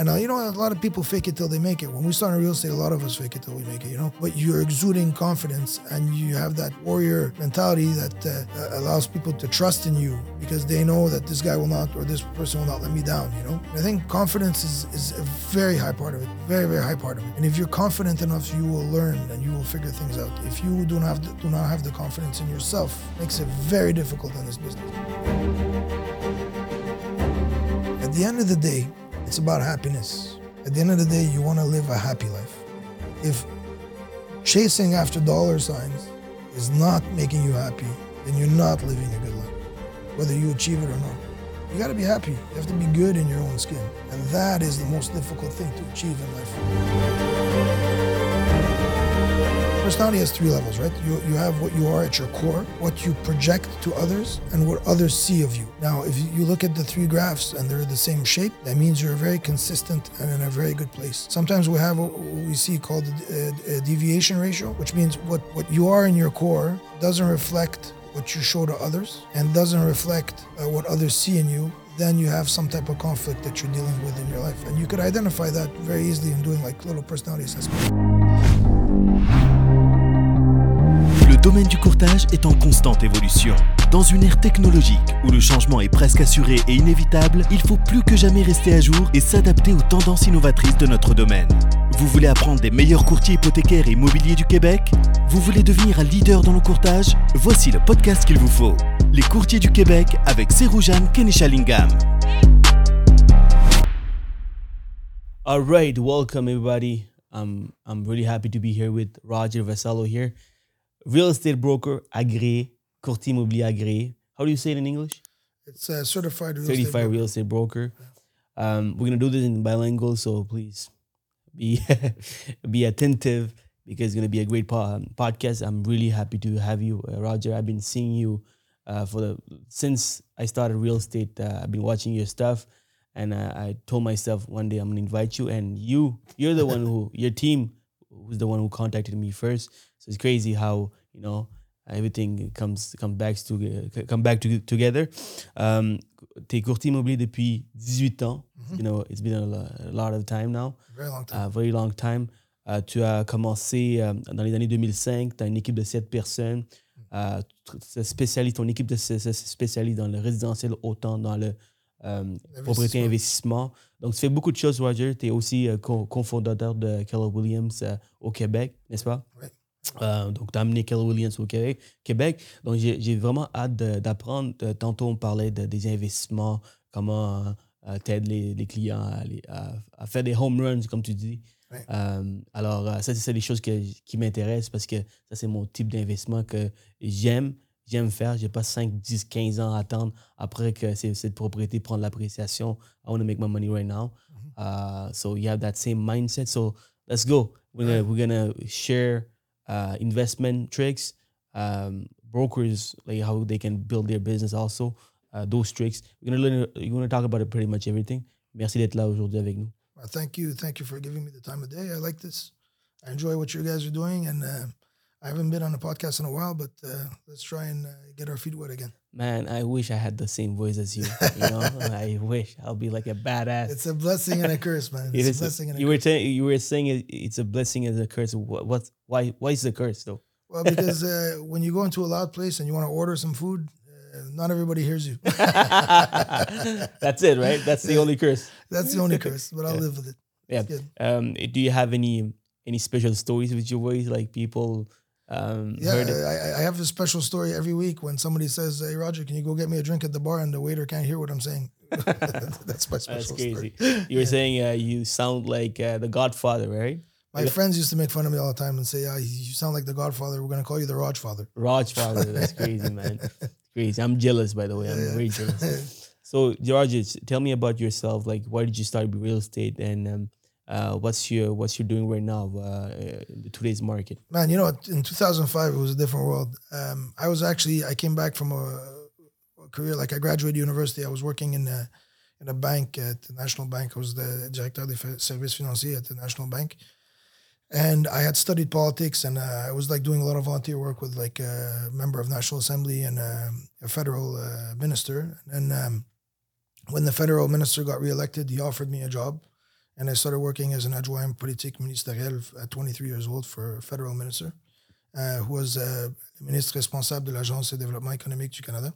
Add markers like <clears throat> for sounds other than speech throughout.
And uh, you know, a lot of people fake it till they make it. When we start in real estate, a lot of us fake it till we make it. You know, but you're exuding confidence, and you have that warrior mentality that uh, allows people to trust in you because they know that this guy will not or this person will not let me down. You know, and I think confidence is is a very high part of it, very very high part of it. And if you're confident enough, you will learn and you will figure things out. If you do not have the, do not have the confidence in yourself, it makes it very difficult in this business. At the end of the day, it's about happiness. At the end of the day, you want to live a happy life. If chasing after dollar signs is not making you happy, then you're not living a good life, whether you achieve it or not. You got to be happy. You have to be good in your own skin. And that is the most difficult thing to achieve in life personality has three levels, right? You, you have what you are at your core, what you project to others, and what others see of you. Now, if you look at the three graphs and they're the same shape, that means you're very consistent and in a very good place. Sometimes we have what we see called a, a deviation ratio, which means what, what you are in your core doesn't reflect what you show to others and doesn't reflect uh, what others see in you then you have some type of conflict that you're dealing with in your life. And you could identify that very easily in doing like little personality assessments. Domaine du courtage est en constante évolution. Dans une ère technologique où le changement est presque assuré et inévitable, il faut plus que jamais rester à jour et s'adapter aux tendances innovatrices de notre domaine. Vous voulez apprendre des meilleurs courtiers hypothécaires et immobiliers du Québec? Vous voulez devenir un leader dans le courtage? Voici le podcast qu'il vous faut. Les courtiers du Québec avec Seroujan Kenishalingam. All right, welcome everybody. I'm I'm really happy to be here with Roger Vassallo here. Real estate broker agréé, courtier immobilier agréé. How do you say it in English? It's a certified real certified estate real estate broker. Um, we're gonna do this in bilingual, so please be <laughs> be attentive because it's gonna be a great po- podcast. I'm really happy to have you, uh, Roger. I've been seeing you uh, for the since I started real estate. Uh, I've been watching your stuff, and uh, I told myself one day I'm gonna invite you, and you you're the one who your team who's the one who contacted me first. So it's crazy how you know everything comes comes back to come back to, together. Um, T'es courtier immobilier depuis 18 ans. Mm-hmm. You know, it's been a, a, lot of time now. Very long time. Uh, very long time. Uh, tu as commencé uh, dans les années 2005. Tu as une équipe de 7 personnes. Uh, spécialiste, ton équipe de se spécialise dans le résidentiel autant dans le euh, propriété investissement. Donc, tu fais beaucoup de choses, Roger. Tu es aussi euh, cofondateur de Keller Williams euh, au Québec, n'est-ce pas? Oui. Euh, donc, tu as amené Keller Williams au Québec. Donc, j'ai vraiment hâte d'apprendre. Tantôt, on parlait de, des investissements, comment euh, tu aides les, les, clients à, à, faire des home runs, comme tu dis. Euh, alors, ça, c'est des choses que, qui m'intéressent parce que ça, c'est mon type d'investissement que j'aime j'aime faire. Je n'ai pas 5, 10, 15 ans à attendre après que cette propriété prenne l'appréciation. I want to make my money right now. Mm-hmm. Uh, so you have that same mindset. So let's go. We're gonna, we're gonna share uh, investment tricks, um, brokers like how they can build their business also. Uh, those tricks. We're gonna learn. You're gonna talk about it pretty much everything. Merci d'être là aujourd'hui avec nous. Well, thank you. Thank you for giving me the time of day. I like this. I enjoy what you guys are doing, and uh, I haven't been on a podcast in a while, but uh, let's try and uh, get our feet wet again. Man, I wish I had the same voice as you. You know, <laughs> I wish I'll be like a badass. It's a blessing and a curse, man. <laughs> It's a blessing and a you curse. were saying you were saying it's a blessing and a curse. What, what why why is it a curse though? Well, because <laughs> uh, when you go into a loud place and you want to order some food, uh, not everybody hears you. That's it, right? That's the only curse. That's the only curse, but I'll yeah. live with it. Yeah. Um, do you have any any special stories with your voice, like people? Um, yeah, I, I, have a special story every week when somebody says, "Hey, Roger, can you go get me a drink at the bar?" and the waiter can't hear what I'm saying. <laughs> That's my special That's crazy. Story. You were yeah. saying uh, you sound like uh, the Godfather, right? My yeah. friends used to make fun of me all the time and say, "Yeah, you sound like the Godfather. We're gonna call you the Raj Father." That's crazy, <laughs> man. crazy. I'm jealous, by the way. I'm yeah. very jealous. <laughs> so, Roger, tell me about yourself. Like, why did you start real estate and um, uh, what's your what's you doing right now uh, today's market? Man, you know, in 2005 it was a different world. Um, I was actually I came back from a, a, career like I graduated university. I was working in a, in a bank at the National Bank. I was the directeur des service financier at the National Bank, and I had studied politics and uh, I was like doing a lot of volunteer work with like a member of National Assembly and um, a federal uh, minister. And um, when the federal minister got reelected, he offered me a job and I started working as an adjoint politique ministériel at 23 years old for a federal minister, uh, who was uh, ministre responsable de l'Agence de développement économique du Canada.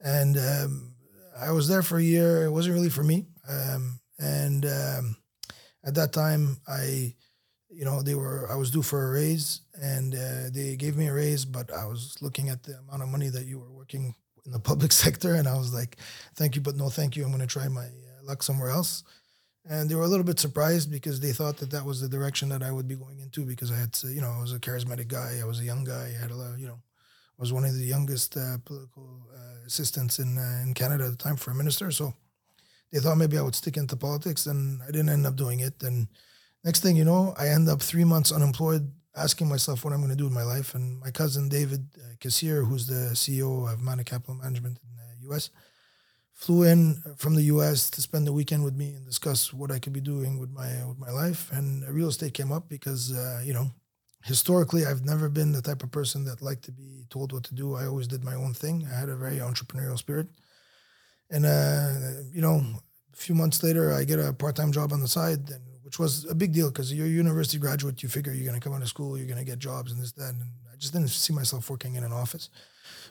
And um, I was there for a year. It wasn't really for me. Um, and um, at that time, I, you know, they were, I was due for a raise and uh, they gave me a raise, but I was looking at the amount of money that you were working in the <laughs> public sector. And I was like, thank you, but no thank you. I'm going to try my uh, luck somewhere else and they were a little bit surprised because they thought that that was the direction that I would be going into because I had, to, you know, I was a charismatic guy, I was a young guy, I had a lot, you know, I was one of the youngest uh, political uh, assistants in uh, in Canada at the time for a minister, so they thought maybe I would stick into politics, and I didn't end up doing it. And next thing you know, I end up three months unemployed, asking myself what I'm going to do with my life. And my cousin David uh, Kassir, who's the CEO of Mana Capital Management in the U.S flew in from the U.S. to spend the weekend with me and discuss what I could be doing with my with my life. And real estate came up because uh, you know historically I've never been the type of person that liked to be told what to do. I always did my own thing. I had a very entrepreneurial spirit, and uh, you know, a few months later I get a part time job on the side, and, which was a big deal because you're a university graduate. You figure you're going to come out of school, you're going to get jobs and this that, and I just didn't see myself working in an office.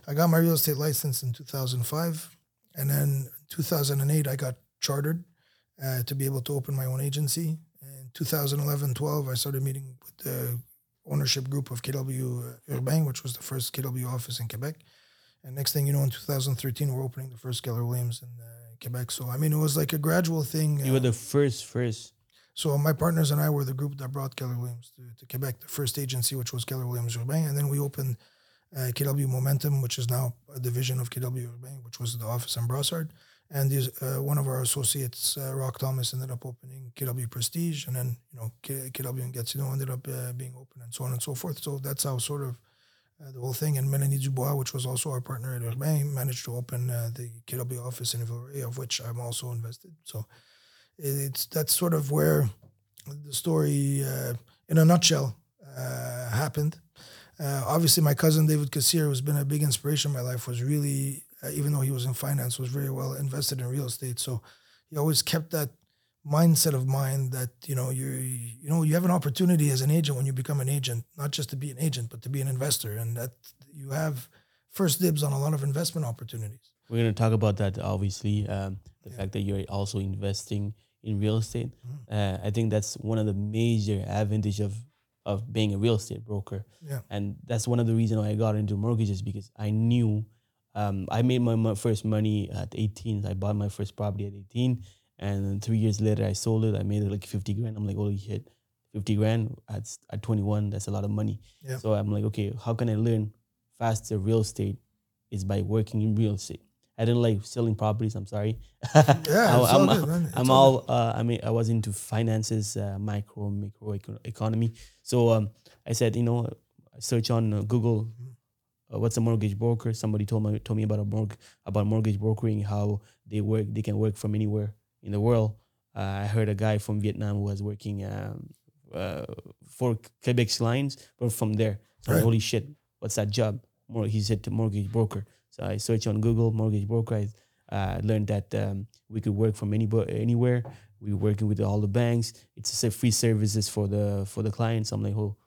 I got my real estate license in 2005 and then 2008, I got chartered uh, to be able to open my own agency. In 2011 12, I started meeting with the ownership group of KW Urbain, which was the first KW office in Quebec. And next thing you know, in 2013, we're opening the first Keller Williams in uh, Quebec. So, I mean, it was like a gradual thing. You uh, were the first, first. So, my partners and I were the group that brought Keller Williams to, to Quebec, the first agency, which was Keller Williams Urbain. And then we opened uh, KW Momentum, which is now a division of KW Urbain, which was the office in Brossard. And uh, one of our associates, uh, Rock Thomas, ended up opening KW Prestige, and then you know K- KW and Gatineau ended up uh, being open, and so on and so forth. So that's how sort of uh, the whole thing. And Melanie Dubois, which was also our partner at Urbain, managed to open uh, the KW office in Villeray, of which I'm also invested. So it's that's sort of where the story, in a nutshell, happened. Uh, obviously, my cousin David Kassir, who's been a big inspiration in my life, was really, uh, even though he was in finance, was very well invested in real estate. So he always kept that mindset of mine that you know you you know you have an opportunity as an agent when you become an agent, not just to be an agent, but to be an investor, and that you have first dibs on a lot of investment opportunities. We're going to talk about that, obviously, um, the yeah. fact that you're also investing in real estate. Mm-hmm. Uh, I think that's one of the major advantage of of being a real estate broker. Yeah. And that's one of the reasons why I got into mortgages because I knew um, I made my, my, first money at 18. I bought my first property at 18. And three years later, I sold it. I made it like 50 grand. I'm like, holy shit, 50 grand at, at 21, that's a lot of money. Yeah. So I'm like, okay, how can I learn faster real estate? Is by working in real estate. I didn't like selling properties. I'm sorry. Yeah, <laughs> I, am all good, I'm all. Uh, I mean, I was into finances, uh, micro, micro economy. So um, I said, you know, I search on uh, Google. Uh, what's a mortgage broker? Somebody told me told me about a mortgage about mortgage brokering, how they work. They can work from anywhere in the world. Uh, I heard a guy from Vietnam who was working um, uh, for Quebec's Lines, but from there. So right. holy shit, what's that job? More, he said to mortgage broker. So I searched on Google mortgage broker. I uh, learned that um, we could work from any anywhere. We were working with all the banks. It's a free services for the for the clients. I'm like, oh,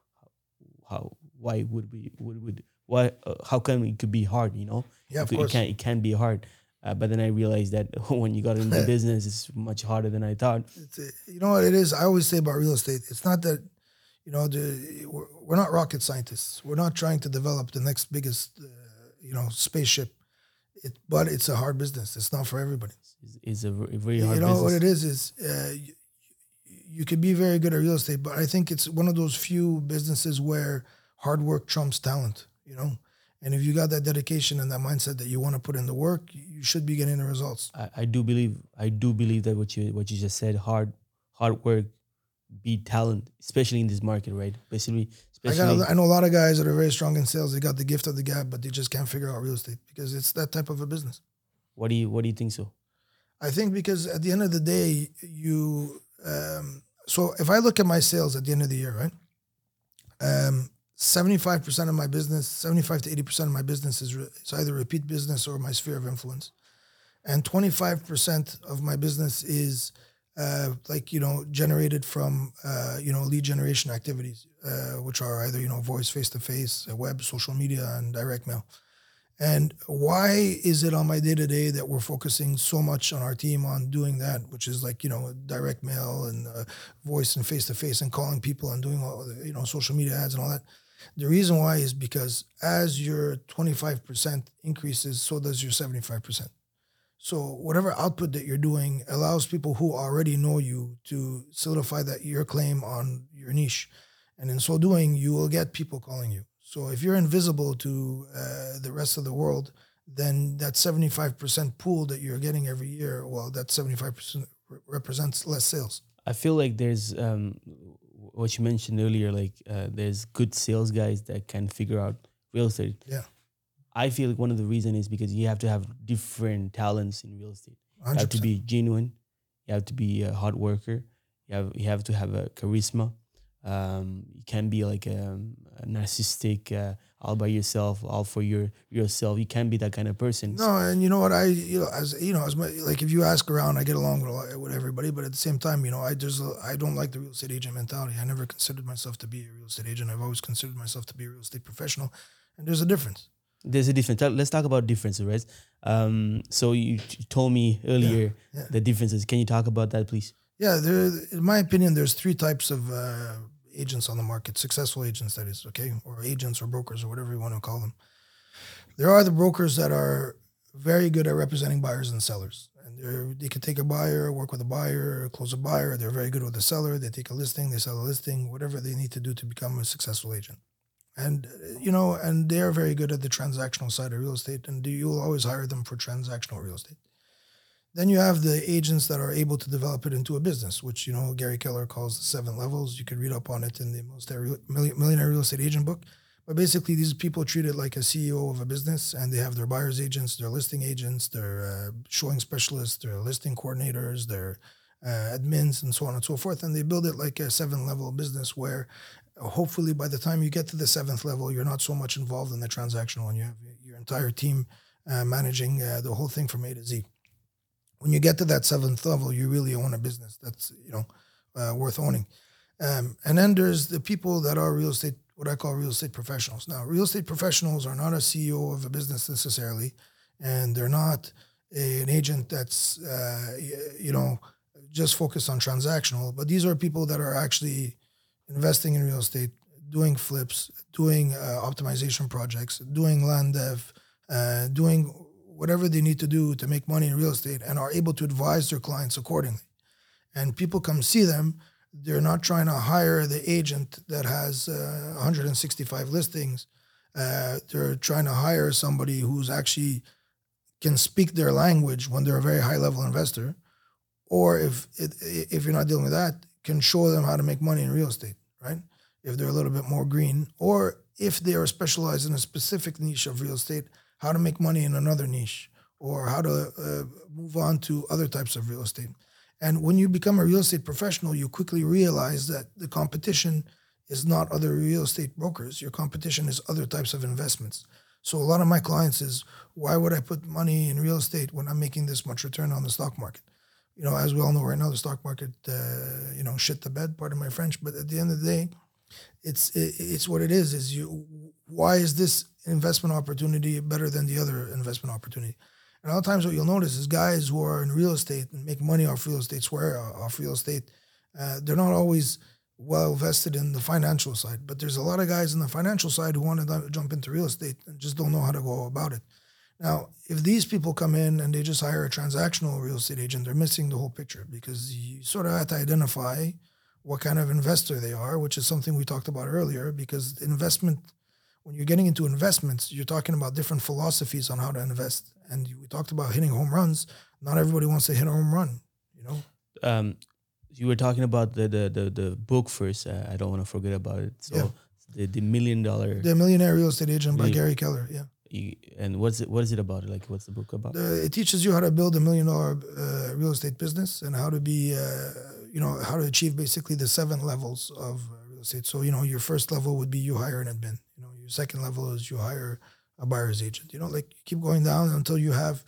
how why would we would would why uh, how come it could be hard? You know, yeah, of it, course. it can it can be hard. Uh, but then I realized that <laughs> when you got into <laughs> business, it's much harder than I thought. A, you know what it is? I always say about real estate, it's not that, you know, the, we're, we're not rocket scientists. We're not trying to develop the next biggest uh, you know spaceship. It, but it's a hard business. It's not for everybody. It's, a very hard. You know business. what it is is uh, you, you could be very good at real estate, but I think it's one of those few businesses where hard work trumps talent. You know, and if you got that dedication and that mindset that you want to put in the work, you should be getting the results. I, I do believe I do believe that what you what you just said, hard hard work beat talent, especially in this market, right? Basically, I, got, I know a lot of guys that are very strong in sales. They got the gift of the gab, but they just can't figure out real estate because it's that type of a business. What do you What do you think so? I think because at the end of the day, you. Um, so if I look at my sales at the end of the year, right? Um, 75% of my business, 75 to 80% of my business is, re- is either repeat business or my sphere of influence. And 25% of my business is uh, like you know generated from uh, you know lead generation activities, uh, which are either you know voice, face to face, web, social media, and direct mail. And why is it on my day to day that we're focusing so much on our team on doing that, which is like you know direct mail and uh, voice and face to face and calling people and doing all the, you know social media ads and all that. The reason why is because as your 25% increases, so does your 75%. So whatever output that you're doing allows people who already know you to solidify that your claim on your niche. And in so doing, you will get people calling you. So if you're invisible to uh, the rest of the world, then that 75% pool that you're getting every year, well, that 75% represents less sales. I feel like there's um, what you mentioned earlier, like uh, there's good sales guys that can figure out real estate. Yeah. I feel like one of the reasons is because you have to have different talents in real estate. 100%. You have to be genuine. You have to be a hard worker. You have you have to have a charisma. Um, you can be like a, a narcissistic, uh, all by yourself, all for your yourself. You can't be that kind of person. No, and you know what? I you know as you know as my, like if you ask around, I get along with with everybody, but at the same time, you know, I just I don't like the real estate agent mentality. I never considered myself to be a real estate agent. I've always considered myself to be a real estate professional, and there's a difference. There's a difference. Let's talk about differences, right? Um, so you told me earlier Yeah, yeah. the differences. Can you talk about that, please? Yeah, there. In my opinion, there's three types of uh, agents on the market. Successful agents, that is, okay, or agents or brokers or whatever you want to call them. There are the brokers that are very good at representing buyers and sellers, and they they can take a buyer, work with a buyer, close a buyer. They're very good with the seller. They take a listing, they sell a listing, whatever they need to do to become a successful agent. And uh, you know, and they are very good at the transactional side of real estate, and you'll always hire them for transactional real estate. Then you have the agents that are able to develop it into a business, which you know Gary Keller calls the seven levels. You could read up on it in the most millionaire real estate agent book. But basically, these people treat it like a CEO of a business, and they have their buyers agents, their listing agents, their uh, showing specialists, their listing coordinators, their uh, admins, and so on and so forth. And they build it like a seven-level business where, hopefully, by the time you get to the seventh level, you're not so much involved in the transactional, and you have your entire team uh, managing uh, the whole thing from A to Z when you get to that seventh level, you really own a business that's you know uh, worth owning. Um, and then there's the people that are real estate, what I call real estate professionals. Now, real estate professionals are not a CEO of a business necessarily, and they're not a, an agent that's uh, you know just focused on transactional. But these are people that are actually investing in real estate, doing flips, doing uh, optimization projects, doing land dev, uh, doing whatever they need to do to make money in real estate and are able to advise their clients accordingly. And people come see them. They're not trying to hire the agent that has uh, 165 listings. Uh, they're trying to hire somebody who's actually can speak their language when they're a very high level investor, or if if you're not dealing with that, can show them how to make money in real estate, right? If they're a little bit more green, or if they are specialized in a specific niche of real estate, how to make money in another niche or how to uh, move on to other types of real estate. And when you become a real estate professional, you quickly realize that the competition is not other real estate brokers. Your competition is other types of investments. So a lot of my clients is, why would I put money in real estate when I'm making this much return on the stock market? You know, as we all know right now, the stock market, uh, you know, shit the bed. Pardon my French, but at the end of the day, it's it's what it is. Is you why is this investment opportunity better than the other investment opportunity? And a lot of times, what you'll notice is guys who are in real estate and make money off real estate, swear off real estate, uh, they're not always well vested in the financial side. But there's a lot of guys in the financial side who want to jump into real estate and just don't know how to go about it. Now, if these people come in and they just hire a transactional real estate agent, they're missing the whole picture because you sort of have to identify what kind of investor they are, which is something we talked about earlier. Because investment, when you're getting into investments, you're talking about different philosophies on how to invest. And we talked about hitting home runs. Not everybody wants to hit a home run, you know. Um, you were talking about the the the, the book first. Uh, I don't want to forget about it. So Yeah. the the million dollar. The Millionaire Real Estate Agent by Gary Keller. Yeah. And what's it? What is it about? Like, what's the book about? The, it teaches you how to build a million dollar uh, real estate business and how to be, uh, you know, how to achieve basically the seven levels of uh, real estate. So, you know, your first level would be you hire an admin. You know, your second level is you hire a buyer's agent. You know, like you keep going down until you have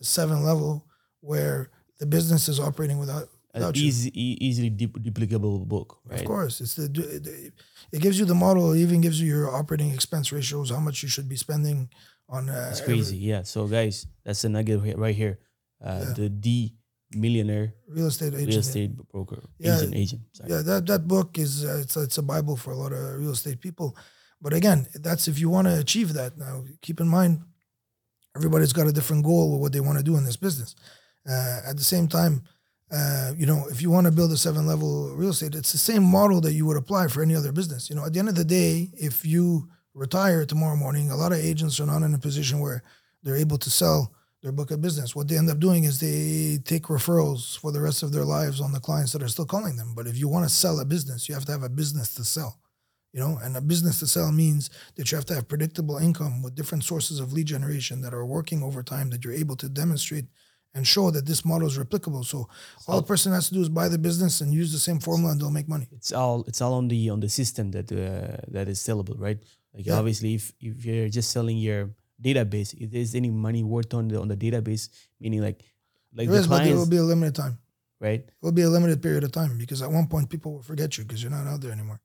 a seven level where the business is operating without an easy, e- easily dupl- duplicable book, right? Of course, it's the, the it gives you the model. It even gives you your operating expense ratios, how much you should be spending on. Uh, It's every- crazy. Yeah. So guys, that's a nugget right here. Uh, Yeah. The D millionaire real estate agent. real estate broker Yeah. agent agent. Sorry. Yeah, that that book is uh, it's it's a bible for a lot of real estate people. But again, that's if you want to achieve that. Now, keep in mind, everybody's got a different goal with what they want to do in this business. Uh, at the same time, uh, you know, if you want to build a seven level real estate, it's the same model that you would apply for any other business. You know, at the end of the day, if you retire tomorrow morning, a lot of agents are not in a position where they're able to sell their book of business. What they end up doing is they take referrals for the rest of their lives on the clients that are still calling them. But if you want to sell a business, you have to have a business to sell. You know, and a business to sell means that you have to have predictable income with different sources of lead generation that are working over time that you're able to demonstrate and show that this model is replicable. So all the person has to do is buy the business and use the same formula and they'll make money. It's all it's all on the on the system that uh, that is sellable, right? Like Yeah. obviously, if if you're just selling your database, if there's any money worth on the on the database, meaning like like There the is, but it will be a limited time. right? It will be a limited period of time because at one point people will forget you because you're not out there anymore.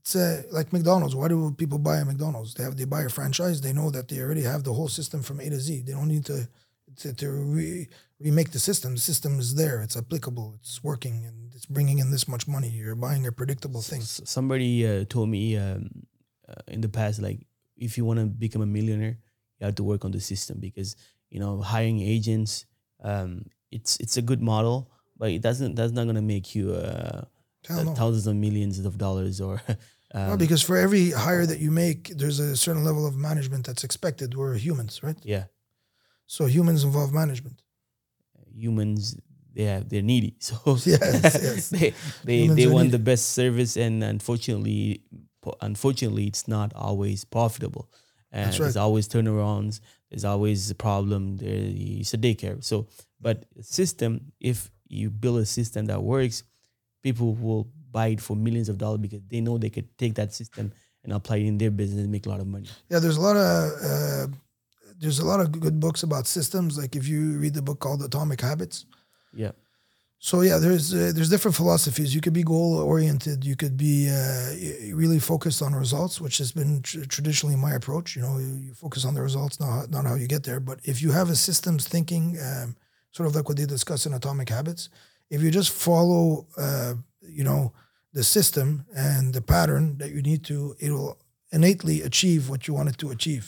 It's uh, like McDonald's. Why do people buy a McDonald's? They have they buy a franchise. They know that they already have the whole system from A to Z. They don't need to to, to re, remake the system. The system is there. It's applicable. It's working, and it's bringing in this much money. You're buying a predictable thing. S- somebody uh, told me um, uh, in the past, like if you want to become a millionaire, you have to work on the system because you know hiring agents, um, it's it's a good model, but it doesn't that's not gonna make you uh, thousands of millions of dollars or. <laughs> Well, Um, because for every hire that you make, there's a certain level of management that's expected. We're humans, right? yeah, So humans involve management. humans they have they're needy <laughs> so Yes, yes. they they, Humans they want needy. the best service and unfortunately unfortunately it's not always profitable and That's there's always turnarounds there's always a problem there it's a daycare so but system if you build a system that works people will buy it for millions of dollars because they know they could take that system and apply it in their business and make a lot of money Yeah, there's a lot of uh, there's a lot of good books about systems. Like if you read the book called Atomic Habits. yeah So yeah, there's uh, there's different philosophies. You could be goal oriented. You could be uh, really focused on results, which has been tr- traditionally my approach. You know, you, focus on the results, not how- not how you get there. But if you have a systems thinking, um, sort of like what they discuss in Atomic Habits, if you just follow, uh, you know, the system and the pattern that you need to, it will innately achieve what you want it to achieve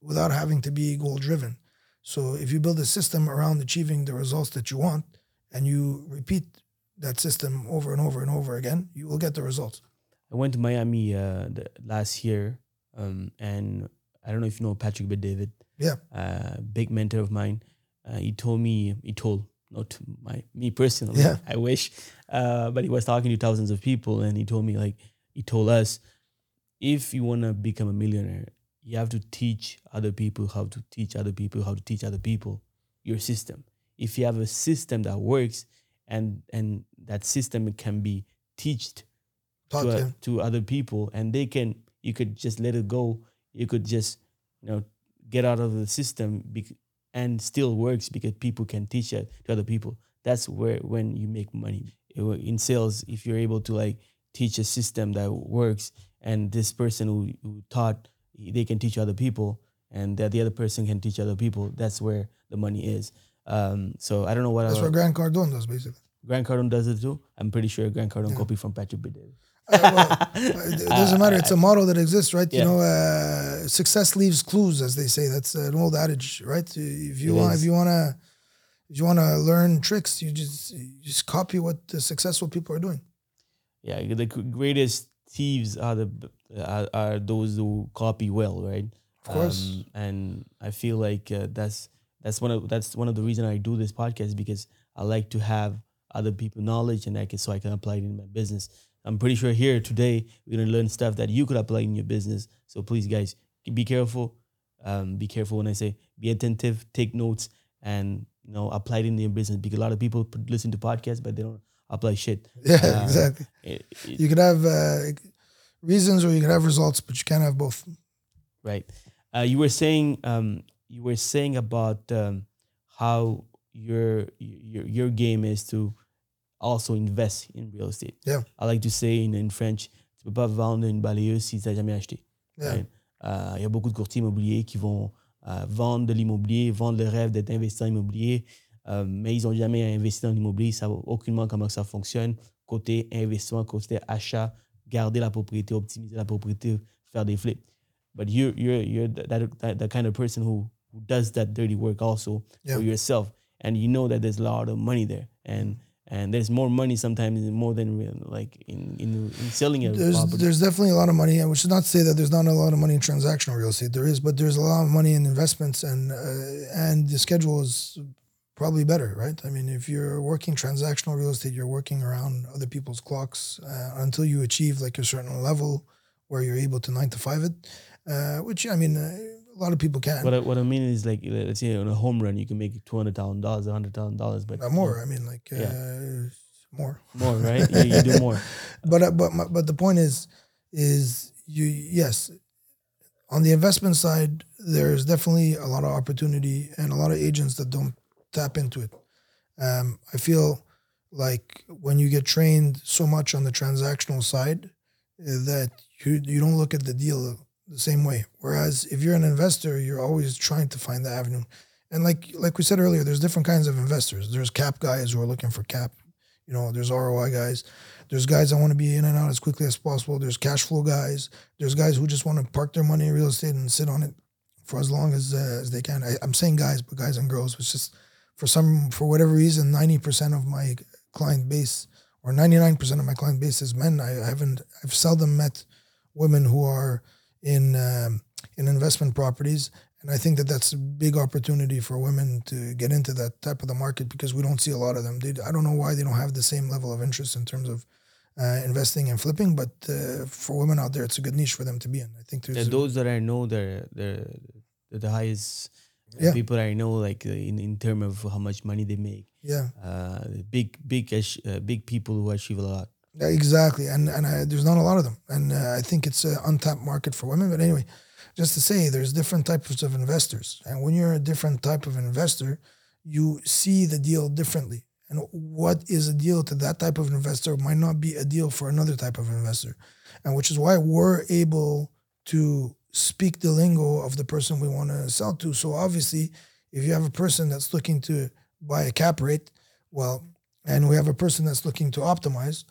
without having to be goal driven. So if you build a system around achieving the results that you want and you repeat that system over and over and over again, you will get the results. I went to Miami uh, the, last year, um, and I don't know if you know Patrick Bet David, Yeah. uh, big mentor of mine. Uh, he told me, he told not my me personally. Yeah. I wish, uh, but he was talking to thousands of people, and he told me like he told us, if you want to become a millionaire, you have to teach other people how to teach other people how to teach other people your system. If you have a system that works, and and that system can be taught Taught to, uh, to other people and they can you could just let it go. You could just you know get out of the system bec- and still works because people can teach it to other people. That's where when you make money. In sales if you're able to like teach a system that works and this person who, who taught they can teach other people and that the other person can teach other people that's where the money is um, so i don't know what That's other, what Grant Cardone does, basically. grant cardone does it too i'm pretty sure grant cardone copied from patrick Bidel. Uh, well, <laughs> it doesn't matter. It's a model that exists, right? Yeah. You know, uh, success leaves clues, as they say. That's an old adage, right? If you It want, is. if you want to, if you want to learn tricks, you just you just copy what the successful people are doing. yeah, the greatest thieves are the are, are those who copy well, right? Of course. Um, and I feel like uh, that's that's one of that's one of the reason I do this podcast because I like to have other people knowledge and I can so I can apply it in my business. I'm pretty sure here today we're gonna learn stuff that you could apply in your business. So please, guys, be careful. Um, be careful when I say be attentive, take notes, and you know apply it in your business because a lot of people listen to podcasts but they don't apply shit. Yeah, Uh, exactly. It- it- You could have uh, reasons or you could have results, but you can't have both. Right. Uh, you were saying um, you were saying about um, how your your your game is to also invest in real estate. Yeah. I like to say in, in French, tu peux pas vendre une balayeuse si tu n'as jamais acheté. Yeah. right? Euh, Il y a beaucoup de courtiers immobiliers qui vont euh, vendre de l'immobilier, vendre le rêve d'être investisseur immobilier, euh, mais ils n'ont jamais investi dans l'immobilier, ils savent aucunement comment ça fonctionne. Côté investissement, côté achat, garder la propriété, optimiser la propriété, faire des flips. But you're, you're, you're that, that, that kind of person who, who does that dirty work also Yeah. for yourself. And you know that there's a lot of money there. And and there's more money sometimes more than real, like in, in, in selling a There's property. there's definitely a lot of money, and which is not to say that there's not a lot of money in transactional real estate. There is, but there's a lot of money in investments, and uh, and the schedule is probably better, right? I mean, if you're working transactional real estate, you're working around other people's clocks uh, until you achieve like a certain level where you're able to nine to five it, uh, which I mean, uh, a lot of people can. What I, what I mean is like let's say on a home run you can make two hundred thousand dollars, a hundred thousand dollars, but Not more. I mean, like uh, Yeah. more. more, right? you, you do more. <laughs> but uh, but my, but the point is is you yes on the investment side there's definitely a lot of opportunity and a lot of agents that don't tap into it um, i feel like when you get trained so much on the transactional side uh, that you you don't look at the deal the same way whereas if you're an investor you're always trying to find the avenue and like like we said earlier there's different kinds of investors there's cap guys who are looking for cap you know there's roi guys there's guys that want to be in and out as quickly as possible. There's cash flow guys. There's guys who just want to park their money in real estate and sit on it for as long as uh, as they can. I, I'm saying guys, but guys and girls. It's just for some for whatever reason, 90% of my client base or 99% of my client base is men. I, haven't I've seldom met women who are in um, in investment properties. And I think that that's a big opportunity for women to get into that type of the market because we don't see a lot of them. They, I don't know why they don't have the same level of interest in terms of uh, investing and flipping, but uh, for women out there, it's a good niche for them to be in. I think there's Yeah, those that I know, they're they're, the highest Yeah. people I know, like uh, in in terms of how much money they make. yeah, Uh, big big uh, big people who achieve a lot. Yeah, exactly. And and I, there's not a lot of them, and uh, I think it's an untapped market for women. But anyway, just to say, there's different types of investors, and when you're a different type of investor, you see the deal differently. And what is a deal to that type of investor might not be a deal for another type of investor, and which is why we're able to speak the lingo of the person we want to sell to. So obviously, if you have a person that's looking to buy a cap rate, well, and we have a person that's looking to optimize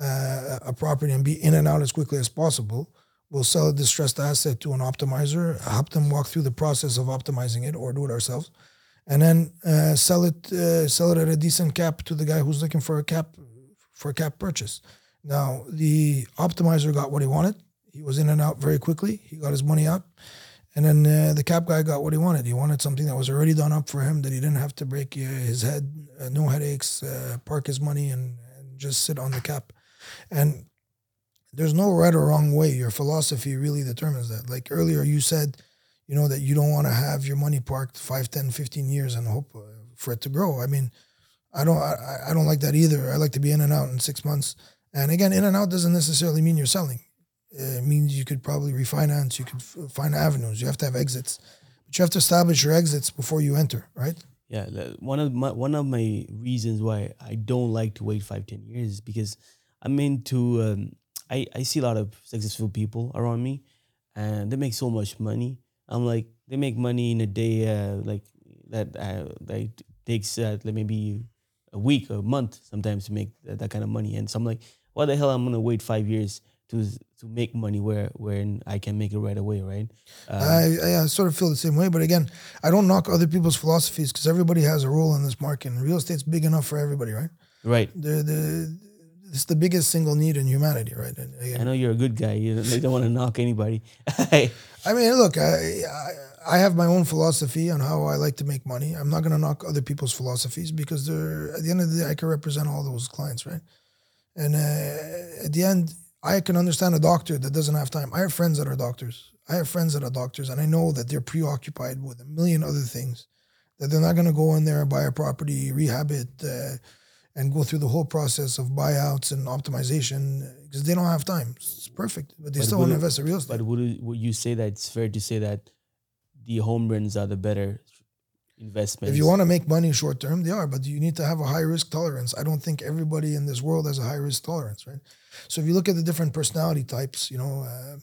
uh, a property and be in and out as quickly as possible. We'll sell a distressed asset to an optimizer, help them walk through the process of optimizing it, or do it ourselves, and then uh, sell it uh, sell it at a decent cap to the guy who's looking for a cap for a cap purchase. Now the optimizer got what he wanted. He was in and out very quickly. He got his money out. And then uh, the cap guy got what he wanted. He wanted something that was already done up for him, that he didn't have to break uh, his head, uh, no headaches, uh, park his money, and, and just sit on the cap. And there's no right or wrong way. Your philosophy really determines that. Like earlier, you said, you know, that you don't want to have your money parked 5, 10, 15 years and hope uh, for it to grow. I mean, I don't, I, I don't like that either. I like to be in and out in six months. And again, in and out doesn't necessarily mean you're selling. It means you could probably refinance. You could f- find avenues. You have to have exits, but you have to establish your exits before you enter, right? Yeah, one of my one of my reasons why I don't like to wait five ten years is because I'm into um, I I see a lot of successful people around me, and they make so much money. I'm like they make money in a day, uh, like that uh, that takes uh, maybe a week, or a month sometimes to make that, that kind of money. And so I'm like, why the hell I'm gonna wait five years to to make money where when I can make it right away, right? Um, I, I, sort of feel the same way, but again, I don't knock other people's philosophies because everybody has a role in this market, and real estate's big enough for everybody, right? right. The the it's the biggest single need in humanity, right? And again, I know you're a good guy. You they don't want to knock anybody. <laughs> I mean, look, I, I I have my own philosophy on how I like to make money. I'm not going to knock other people's philosophies because they're at the end of the day, I can represent all those clients, right? And uh, at the end, I can understand a doctor that doesn't have time. I have friends that are doctors. I have friends that are doctors, and I know that they're preoccupied with a million other things. That they're not going to go in there and buy a property, rehab it, uh, and go through the whole process of buyouts and optimization because they don't have time. It's perfect, but they But still want to invest in real estate. but would, would you say that it's fair to say that the home runs are the better investments. If you want to make money short term, they are, but you need to have a high risk tolerance. I don't think everybody in this world has a high risk tolerance, right? So if you look at the different personality types, you know, uh,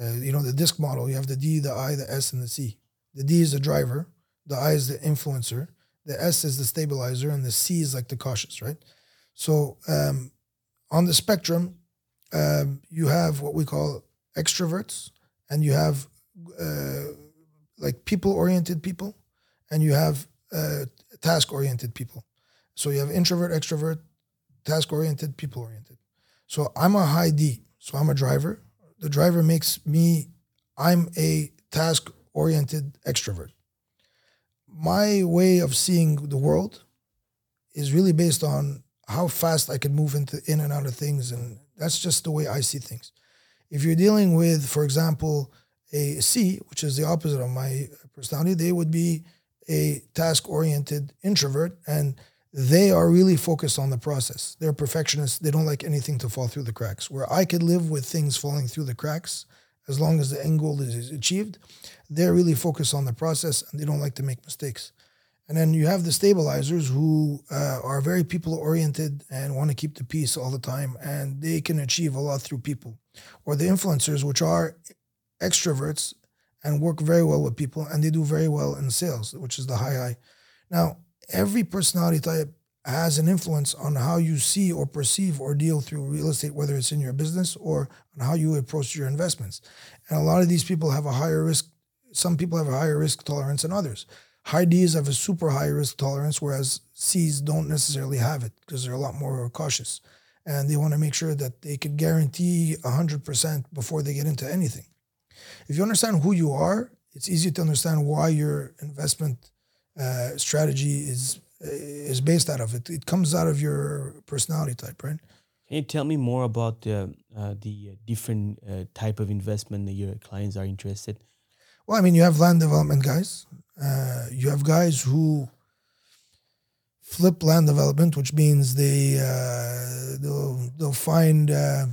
uh, you know the disc model. You have the D, the I, the S, and the C. The D is the driver, the I is the influencer, the S is the stabilizer, and the C is like the cautious, right? So um, on the spectrum, um, you have what we call extroverts, and you have uh, like people oriented people, and you have uh, task oriented people. So you have introvert, extrovert, task oriented, people oriented. So I'm a high D. So I'm a driver. The driver makes me, I'm a task oriented extrovert. My way of seeing the world is really based on how fast I can move into in and out of things. And that's just the way I see things. If you're dealing with, for example, a C, which is the opposite of my personality, they would be a task oriented introvert and they are really focused on the process. They're perfectionists. They don't like anything to fall through the cracks. Where I could live with things falling through the cracks as long as the end goal is achieved, they're really focused on the process and they don't like to make mistakes. And then you have the stabilizers who uh, are very people oriented and want to keep the peace all the time, and they can achieve a lot through people. Or the influencers, which are extroverts and work very well with people, and they do very well in sales, which is the high high. Now, every personality type has an influence on how you see or perceive or deal through real estate, whether it's in your business or on how you approach your investments. And a lot of these people have a higher risk. Some people have a higher risk tolerance than others. High Ds have a super high risk tolerance, whereas Cs don't necessarily have it because they're a lot more cautious. And they want to make sure that they can guarantee 100% before they get into anything. If you understand who you are, it's easy to understand why your investment uh, strategy is is based out of it. It comes out of your personality type, right? Can you tell me more about the uh, the different uh, type of investment that your clients are interested? Well, I mean, you have land development guys. Uh, you have guys who flip land development, which means they uh, they'll they'll find uh,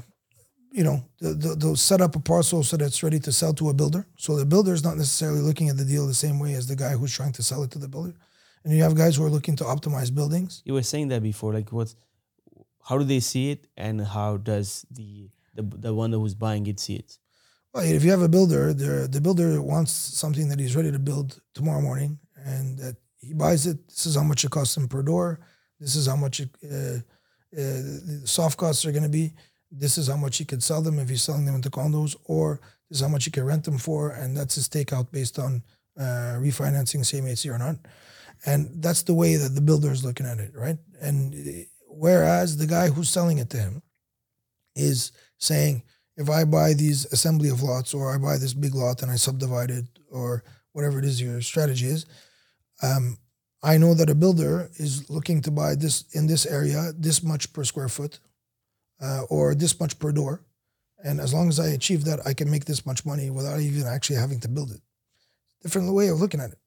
you know they'll, they'll set up a parcel so that it's ready to sell to a builder. So the builder is not necessarily looking at the deal the same way as the guy who's trying to sell it to the builder. And you have guys who are looking to optimize buildings. You were saying that before, like what? How do they see it, and how does the the, the one who's buying it see it? Well, if you have a builder, the the builder wants something that he's ready to build tomorrow morning, and that he buys it. This is how much it costs him per door. This is how much it, uh, uh, the soft costs are going to be. This is how much he could sell them if he's selling them into condos, or this is how much he can rent them for, and that's his takeout based on uh, refinancing CMHC or not. And that's the way that the builder is looking at it, right? And whereas the guy who's selling it to him is saying, if I buy these assembly of lots or I buy this big lot and I subdivide it or whatever it is your strategy is, um, I know that a builder is looking to buy this in this area, this much per square foot, uh, or this much per door. And as long as I achieve that, I can make this much money without even actually having to build it. Different way of looking at it.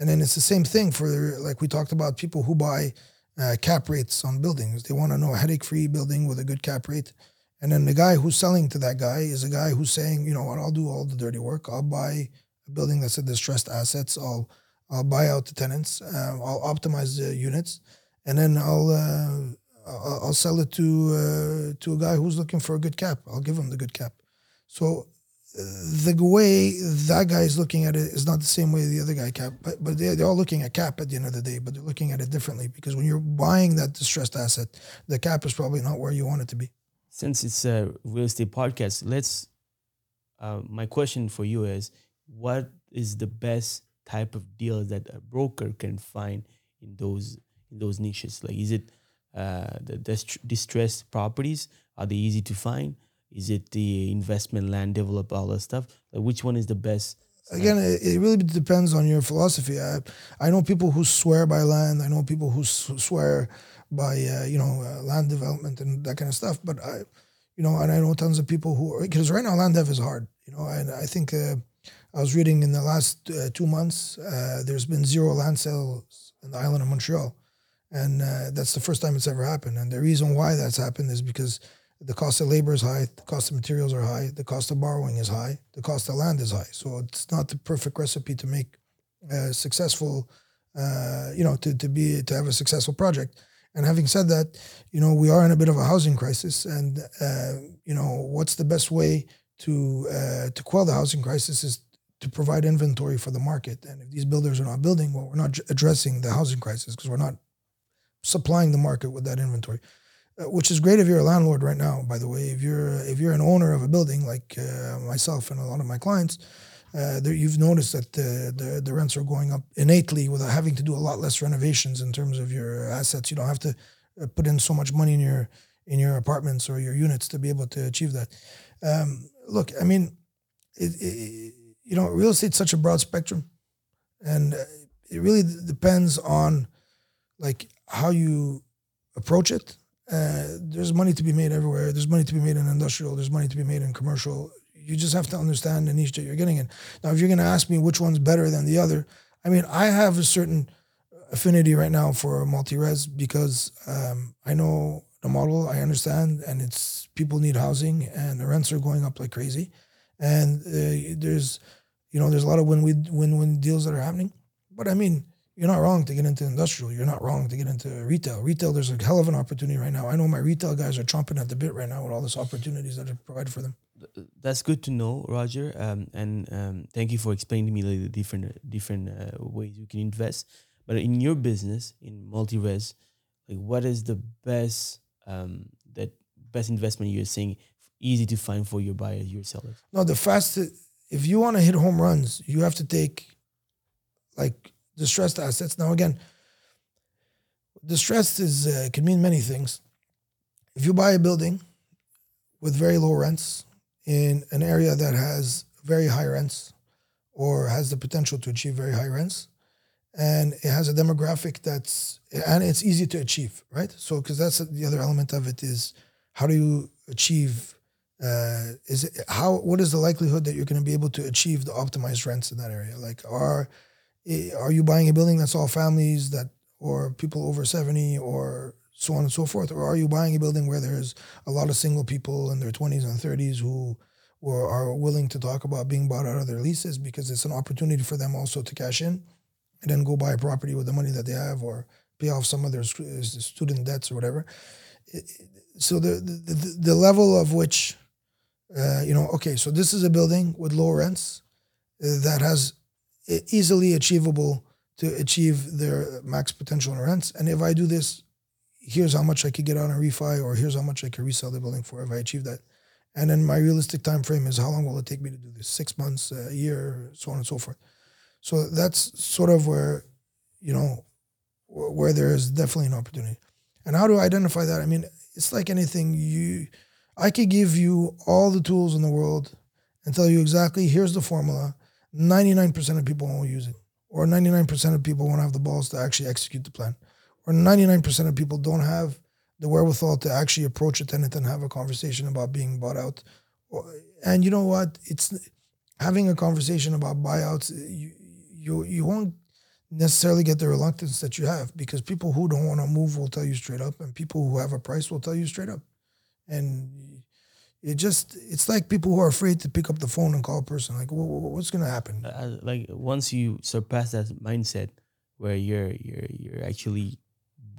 And then it's the same thing for, like we talked about, people who buy uh, cap rates on buildings. They want to know a headache free building with a good cap rate. And then the guy who's selling to that guy is a guy who's saying, you know what, I'll do all the dirty work. I'll buy a building that's a distressed assets. I'll I'll buy out the tenants. Uh, I'll optimize the units, and then I'll uh, I'll sell it to uh, to a guy who's looking for a good cap. I'll give him the good cap. So the way that guy is looking at it is not the same way the other guy cap, but but they're, they're all looking at cap at the end of the day, but they're looking at it differently because when you're buying that distressed asset, the cap is probably not where you want it to be. Since it's a real estate podcast, let's. Uh, my question for you is, what is the best type of deal that a broker can find in those in those niches? Like, is it uh, the distressed properties? Are they easy to find? Is it the investment land develop all that stuff? Like which one is the best? Again, it, it really depends on your philosophy. I, I know people who swear by land. I know people who swear by uh, you know uh, land development and that kind of stuff. But I, you know, and I know tons of people who because right now land dev is hard. You know, and I think uh, I was reading in the last uh, two months uh, there's been zero land sales in the island of Montreal, and uh, that's the first time it's ever happened. And the reason why that's happened is because the cost of labor is high, the cost of materials are high, the cost of borrowing is high, the cost of land is high. So it's not the perfect recipe to make a successful uh, you know, to, to be to have a successful project. And having said that, you know, we are in a bit of a housing crisis, and uh, you know, what's the best way to uh, to quell the housing crisis is to provide inventory for the market. And if these builders are not building, well, we're not addressing the housing crisis because we're not supplying the market with that inventory. Uh, which is great if you're a landlord right now. By the way, if you're if you're an owner of a building like uh, myself and a lot of my clients, uh, there, you've noticed that the, the, the rents are going up innately without having to do a lot less renovations in terms of your assets. You don't have to uh, put in so much money in your in your apartments or your units to be able to achieve that. Um, look, I mean, it, it, you know, real estate's such a broad spectrum, and uh, it really depends on like how you approach it uh, there's money to be made everywhere. There's money to be made in industrial. There's money to be made in commercial. You just have to understand the niche that you're getting in. Now, if you're going to ask me which one's better than the other, I mean, I have a certain affinity right now for multi-res because um, I know the model, I understand, and it's people need housing, and the rents are going up like crazy, and uh, there's, you know, there's a lot of win-win win-win deals that are happening. But I mean, you're not wrong to get into industrial. You're not wrong to get into retail. Retail, there's a hell of an opportunity right now. I know my retail guys are chomping at the bit right now with all these opportunities that are provided for them. That's good to know, Roger. Um, and um, thank you for explaining to me like, the different different uh, ways you can invest. But in your business, in multi-res, like what is the best um, that best investment you're saying easy to find for your buyers, your sellers? No, the fastest. If you want to hit home runs, you have to take like distressed assets. Now, again, distressed is uh, can mean many things. If you buy a building with very low rents in an area that has very high rents or has the potential to achieve very high rents, and it has a demographic that's and it's easy to achieve, right? So, because that's the other element of it is how do you achieve uh, is it how what is the likelihood that you're going to be able to achieve the optimized rents in that area? Like, are Eh, are you buying a building that's all families that or people over 70 or so on and so forth or are you buying a building where there's a lot of single people in their 20s and 30s who or are willing to talk about being bought out of their leases because it's an opportunity for them also to cash in and then go buy a property with the money that they have or pay off some of their eh, student debts or whatever. Eh, so the the, the level of which, uh, you know, okay, so this is a building with low rents that has easily achievable to achieve their max potential in rents. And if I do this, here's how much I could get on a refi, or here's how much I could resell the building for if I achieve that. And then my realistic time frame is how long will it take me to do this? Six months, a year, so on and so forth. So that's sort of where, you know, where there is definitely an opportunity. And how do I identify that? I mean, it's like anything. You, I could give you all the tools in the world and tell you exactly here's the formula 99% of people won't use it, or 99% of people won't have the balls to actually execute the plan, or 99% of people don't have the wherewithal to actually approach a tenant and have a conversation about being bought out. And you know what? It's having a conversation about buyouts. You you you won't necessarily get the reluctance that you have because people who don't want to move will tell you straight up, and people who have a price will tell you straight up. And it just it's like people who are afraid to pick up the phone and call a person. Like what's going to happen? Uh, like once you surpass that mindset where you're you're you're actually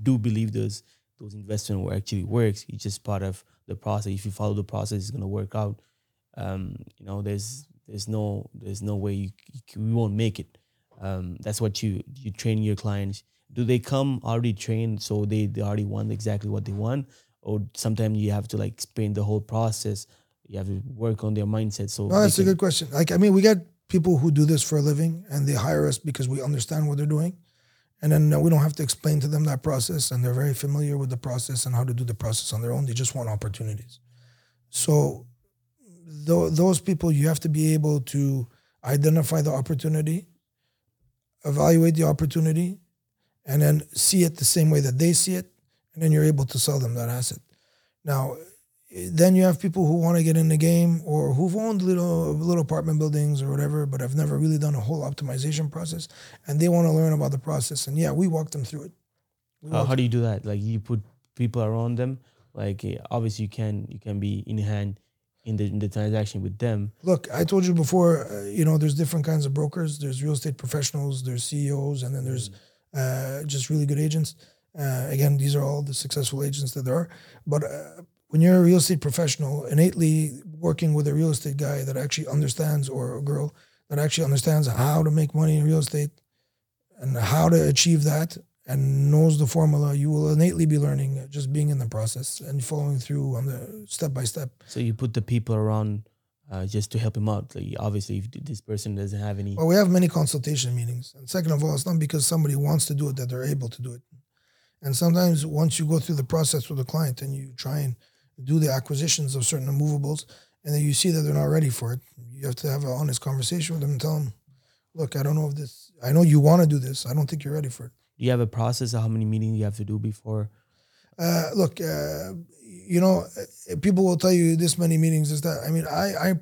do believe those those investment will actually works it's just part of the process. If you follow the process it's going to work out. Um, you know there's there's no there's no way you, you won't make it. Um, that's what you you train your clients. Do they come already trained? So they, they already want exactly what they want or sometimes you have to like explain the whole process. You have to work on their mindset. So no, that's can, a good question. Like I mean, we get people who do this for a living and they hire us because we understand what they're doing. And then uh, we don't have to explain to them that process, and they're very familiar with the process and how to do the process on their own. They just want opportunities. So, th- those people, you have to be able to identify the opportunity, evaluate the opportunity, and then see it the same way that they see it, and then you're able to sell them that asset. Now, then you have people who want to get in the game or who've owned little little apartment buildings or whatever, but have never really done a whole optimization process, and they want to learn about the process. And yeah, we walk them through it. How, how do you do that? Like you put people around them. Like obviously you can you can be in hand in the in the transaction with them. Look, I told you before. Uh, you know, there's different kinds of brokers. There's real estate professionals. There's CEOs, and then there's mm uh, just really good agents. Uh, again, these are all the successful agents that there are. But uh, when you're a real estate professional, innately working with a real estate guy that actually understands, or a girl that actually understands how to make money in real estate and how to achieve that and knows the formula, you will innately be learning just being in the process and following through on the step by step. So you put the people around uh, just to help him out. Like obviously, if this person doesn't have any. Well, we have many consultation meetings, and second of all, it's not because somebody wants to do it that they're able to do it. And sometimes once you go through the process with a client and you try and do the acquisitions of certain immovables, and then you see that they're not ready for it, you have to have an honest conversation with them and tell them, "Look, I don't know if this. I know you want to do this. I don't think you're ready for it." Do you have a process of how many meetings you have to do before? Uh, look, uh, you know, uh, people will tell you this many meetings is that. I mean, I, I,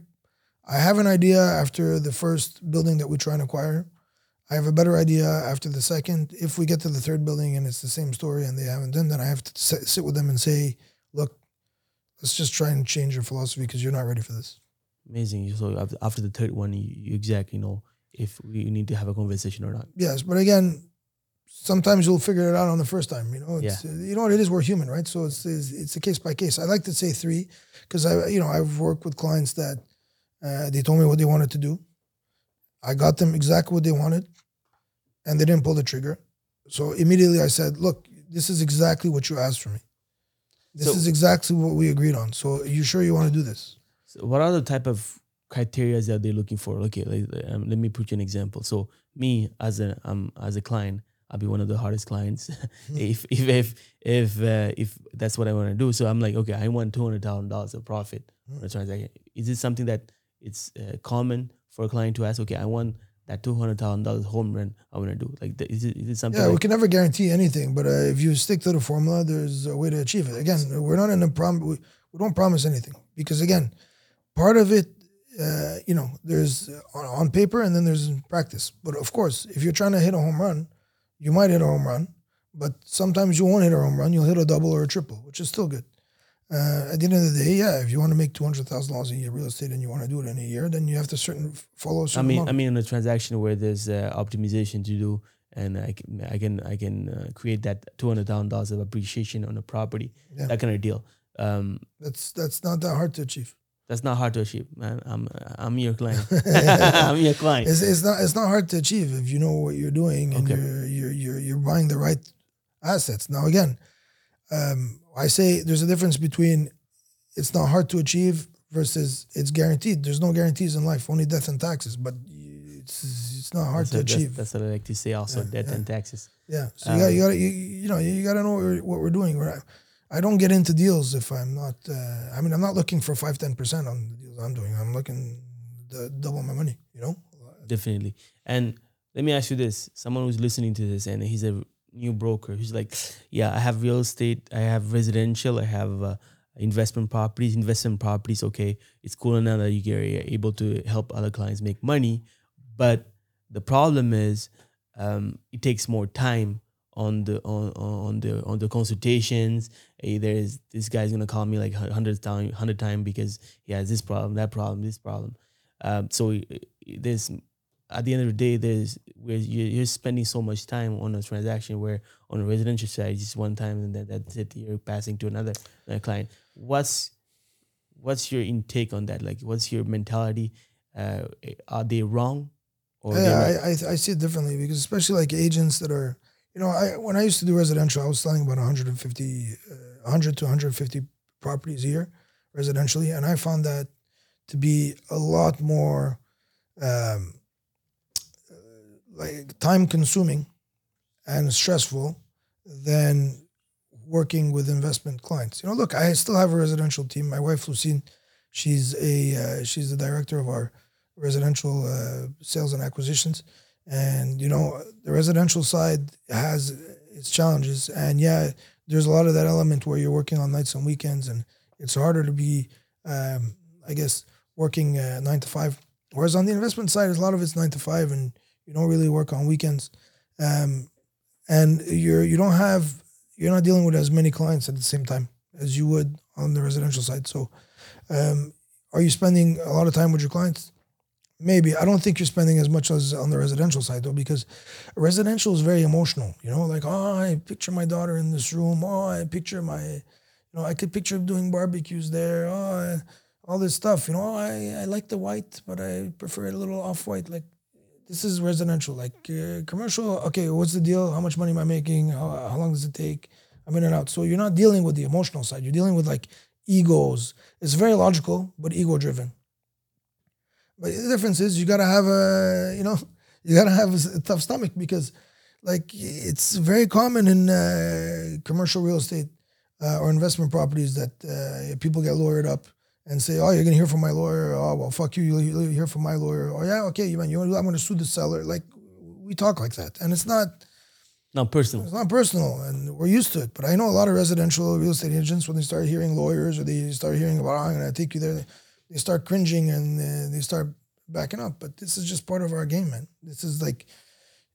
I have an idea after the first building that we try and acquire. I have a better idea after the second. If we get to the third building and it's the same story and they haven't done, then I have to sit with them and say, look, let's just try and change your philosophy because you're not ready for this. Amazing. So after the third one, you, you exactly know if we need to have a conversation or not. Yes, but again, sometimes you'll figure it out on the first time. You know, it's, yeah. you know what it is. We're human, right? So it's it's, it's a case by case. I like to say three because I you know I've worked with clients that uh, they told me what they wanted to do. I got them exactly what they wanted, and they didn't pull the trigger. So immediately I said, "Look, this is exactly what you asked for me. This so, is exactly what we agreed on. So are you sure you want to do this?" So what are the type of criteria that they're looking for? Okay, like, um, let me put you an example. So me as a um as a client, I'll be one of the hardest clients hmm. <laughs> if if if if uh, if that's what I want to do. So I'm like, okay, I want two hundred thousand dollars of profit mm. on a transaction. Is it something that it's uh, common for a client to ask? Okay, I want that two hundred thousand dollars home run. I want to do like is it is it something? Yeah, like we can never guarantee anything, but uh, if you stick to the formula, there's a way to achieve it. Again, we're not in a prom. We, we don't promise anything because again, part of it uh, you know, there's on, on, paper and then there's in practice. But of course, if you're trying to hit a home run, you might hit a home run, but sometimes you won't hit a home run. You'll hit a double or a triple, which is still good. Uh, at the end of the day, yeah, if you want to make two hundred thousand dollars a year real estate and you want to do it in a year, then you have to certain follow. Certain I mean. I mean, in a transaction where there's uh, optimization to do, and I can, I can, I can uh, create that two hundred thousand dollars of appreciation on a property, yeah. that kind of deal. Um, that's that's not that hard to achieve. That's not hard to achieve, man. I'm I'm your client. <laughs> <laughs> I'm your client. It's, it's not it's not hard to achieve if you know what you're doing and okay. you're, you're you're you're buying the right assets. Now again, um, I say there's a difference between it's not hard to achieve versus it's guaranteed. There's no guarantees in life, only death and taxes. But it's it's not hard that's to achieve. That's, what I like to say. Also, yeah, death yeah. and taxes. Yeah. So um, you got you got you, you know you got to know what we're, what we're doing. We're, I don't get into deals if I'm not. Uh, I mean, I'm not looking for five, ten percent on the deals I'm doing. I'm looking to double my money. You know. Definitely. And let me ask you this: someone who's listening to this and he's a new broker, who's like, "Yeah, I have real estate. I have residential. I have." Uh, investment properties investment properties okay it's cool enough that you're able to help other clients make money but the problem is um, it takes more time on the on on the on the consultations. Hey, there's this guy's gonna call me like hundred time hundred time because he has this problem, that problem, this problem. Um, so there's at the end of the day, there's where you're spending so much time on a transaction where on a residential side, just one time and then that's it. You're passing to another, another client. What's what's your intake on that? Like, what's your mentality? Uh, are they wrong? Or yeah, I, I I see it differently because especially like agents that are you know, I when I used to do residential, I was selling about 150, uh, 100 to 150 properties a year residentially, and I found that to be a lot more um, like time consuming and stressful than working with investment clients. You know, look, I still have a residential team. My wife Lucine, she's a uh, she's the director of our residential uh, sales and acquisitions. And you know, the residential side has its challenges, and yeah, there's a lot of that element where you're working on nights and weekends, and it's harder to be, um, I guess, working uh, nine to five. Whereas on the investment side, a lot of it's nine to five, and you don't really work on weekends, um, and you're you don't have you're not dealing with as many clients at the same time as you would on the residential side. So, um, are you spending a lot of time with your clients? maybe I don't think you're spending as much as on the residential side though, because residential is very emotional. You know, like oh, I picture my daughter in this room. Oh, I picture my, you know, I could picture doing barbecues there. Oh, all this stuff. You know, oh, I I like the white, but I prefer a little off white. Like this is residential. Like uh, commercial, okay, what's the deal? How much money am I making? How, how long does it take? I'm in and out. So you're not dealing with the emotional side. You're dealing with like egos. It's very logical, but ego driven. But the difference is you gotta have a, you know, <laughs> you gotta have a tough stomach because, like, it's very common in uh, commercial real estate uh, or investment properties that uh, people get lawyered up and say, "Oh, you're gonna hear from my lawyer." Oh, well, fuck you. You'll, hear from my lawyer. Oh, yeah, okay, you man, you I'm gonna sue the seller. Like, we talk like that, and it's not. Not personal. It's not personal, and we're used to it. But I know a lot of residential real estate agents when they start hearing lawyers or they start hearing about, oh, "I'm gonna take you there," they start cringing and uh, they start backing up. But this is just part of our game, man. This is like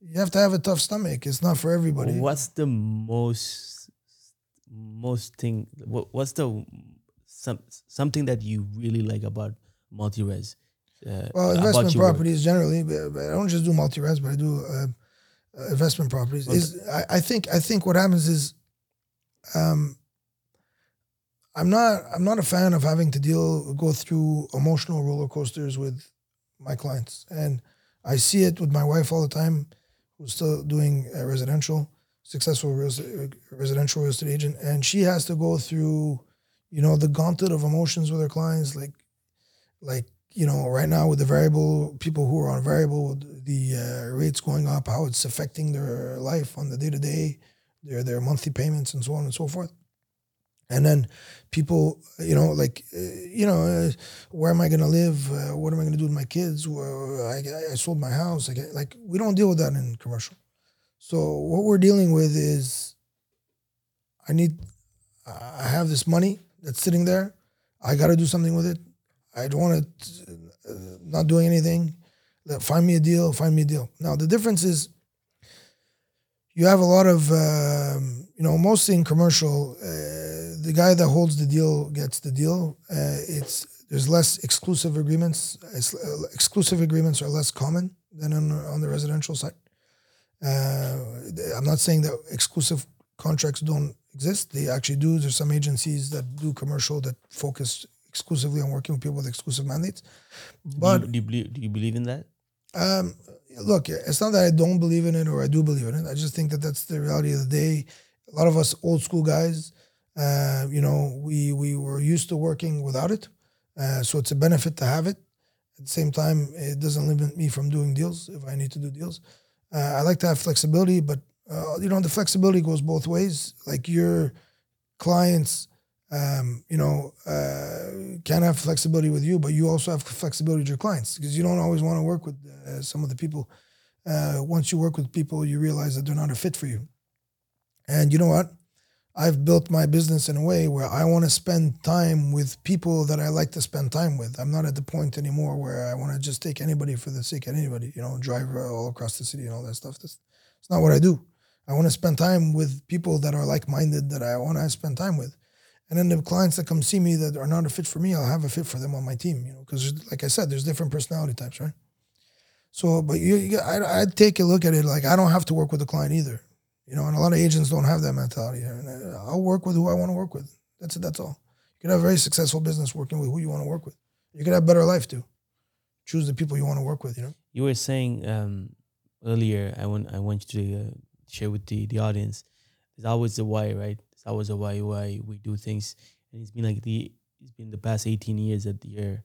you have to have a tough stomach. It's not for everybody. What's the most most thing? What, what's the some something that you really like about multi-res? Uh, well, investment properties work? generally, but, but, I don't just do multi-res, but I do uh, uh, investment properties. Okay. Is I, I, think I think what happens is, um, I'm not I'm not a fan of having to deal go through emotional roller coasters with my clients, and I see it with my wife all the time, who's still doing residential, successful real residential real estate agent, and she has to go through, you know, the gauntlet of emotions with her clients, like, like you know, right now with the variable people who are on variable, the uh, rates going up, how it's affecting their life on the day to day, their their monthly payments and so on and so forth. And then people, you know, like, uh, you know, uh, where am I going to live? Uh, what am I going to do with my kids? I, I sold my house. Like, like, we don't deal with that in commercial. So what we're dealing with is, I need, I have this money that's sitting there. I got to do something with it. I don't want to, uh, not doing anything. Find me a deal. Find me a deal. Now the difference is, you have a lot of, um, you know, mostly in commercial. Uh, the guy that holds the deal gets the deal. Uh, it's there's less exclusive agreements. Uh, exclusive agreements are less common than on, on the residential side. Uh, I'm not saying that exclusive contracts don't exist. They actually do. There's some agencies that do commercial that focus exclusively on working with people with exclusive mandates. But do you, do you believe, do you believe in that? Um, look, it's not that I don't believe in it or I do believe in it. I just think that that's the reality of the day. A lot of us old school guys uh, you know, we we were used to working without it, uh, so it's a benefit to have it. At the same time, it doesn't limit me from doing deals if I need to do deals. Uh, I like to have flexibility, but uh, you know, the flexibility goes both ways. Like your clients, um, you know, uh, can have flexibility with you, but you also have flexibility with your clients because you don't always want to work with uh, some of the people. once you work with people, you realize that they're not a fit for you. And you know what? I've built my business in a way where I want to spend time with people that I like to spend time with. I'm not at the point anymore where I want to just take anybody for the sake of anybody, you know, drive all across the city and all that stuff. That's, that's not what I do. I want to spend time with people that are like minded that I want to spend time with. And then the clients that come see me that are not a fit for me, I'll have a fit for them on my team, you know, because like I said, there's different personality types, right? So, but you, you I, take a look at it like I don't have to work with the client either. You know, and a lot of agents don't have that mentality. And uh, I'll work with who I want to work with. That's it. That's all. You can have a very successful business working with who you want to work with. You can have a better life too. Choose the people you want to work with. You know. You were saying um, earlier. I want I want you to uh, share with the the audience. There's always a why, right? There's always a why why we do things, and it's been like the it's been the past 18 years that you're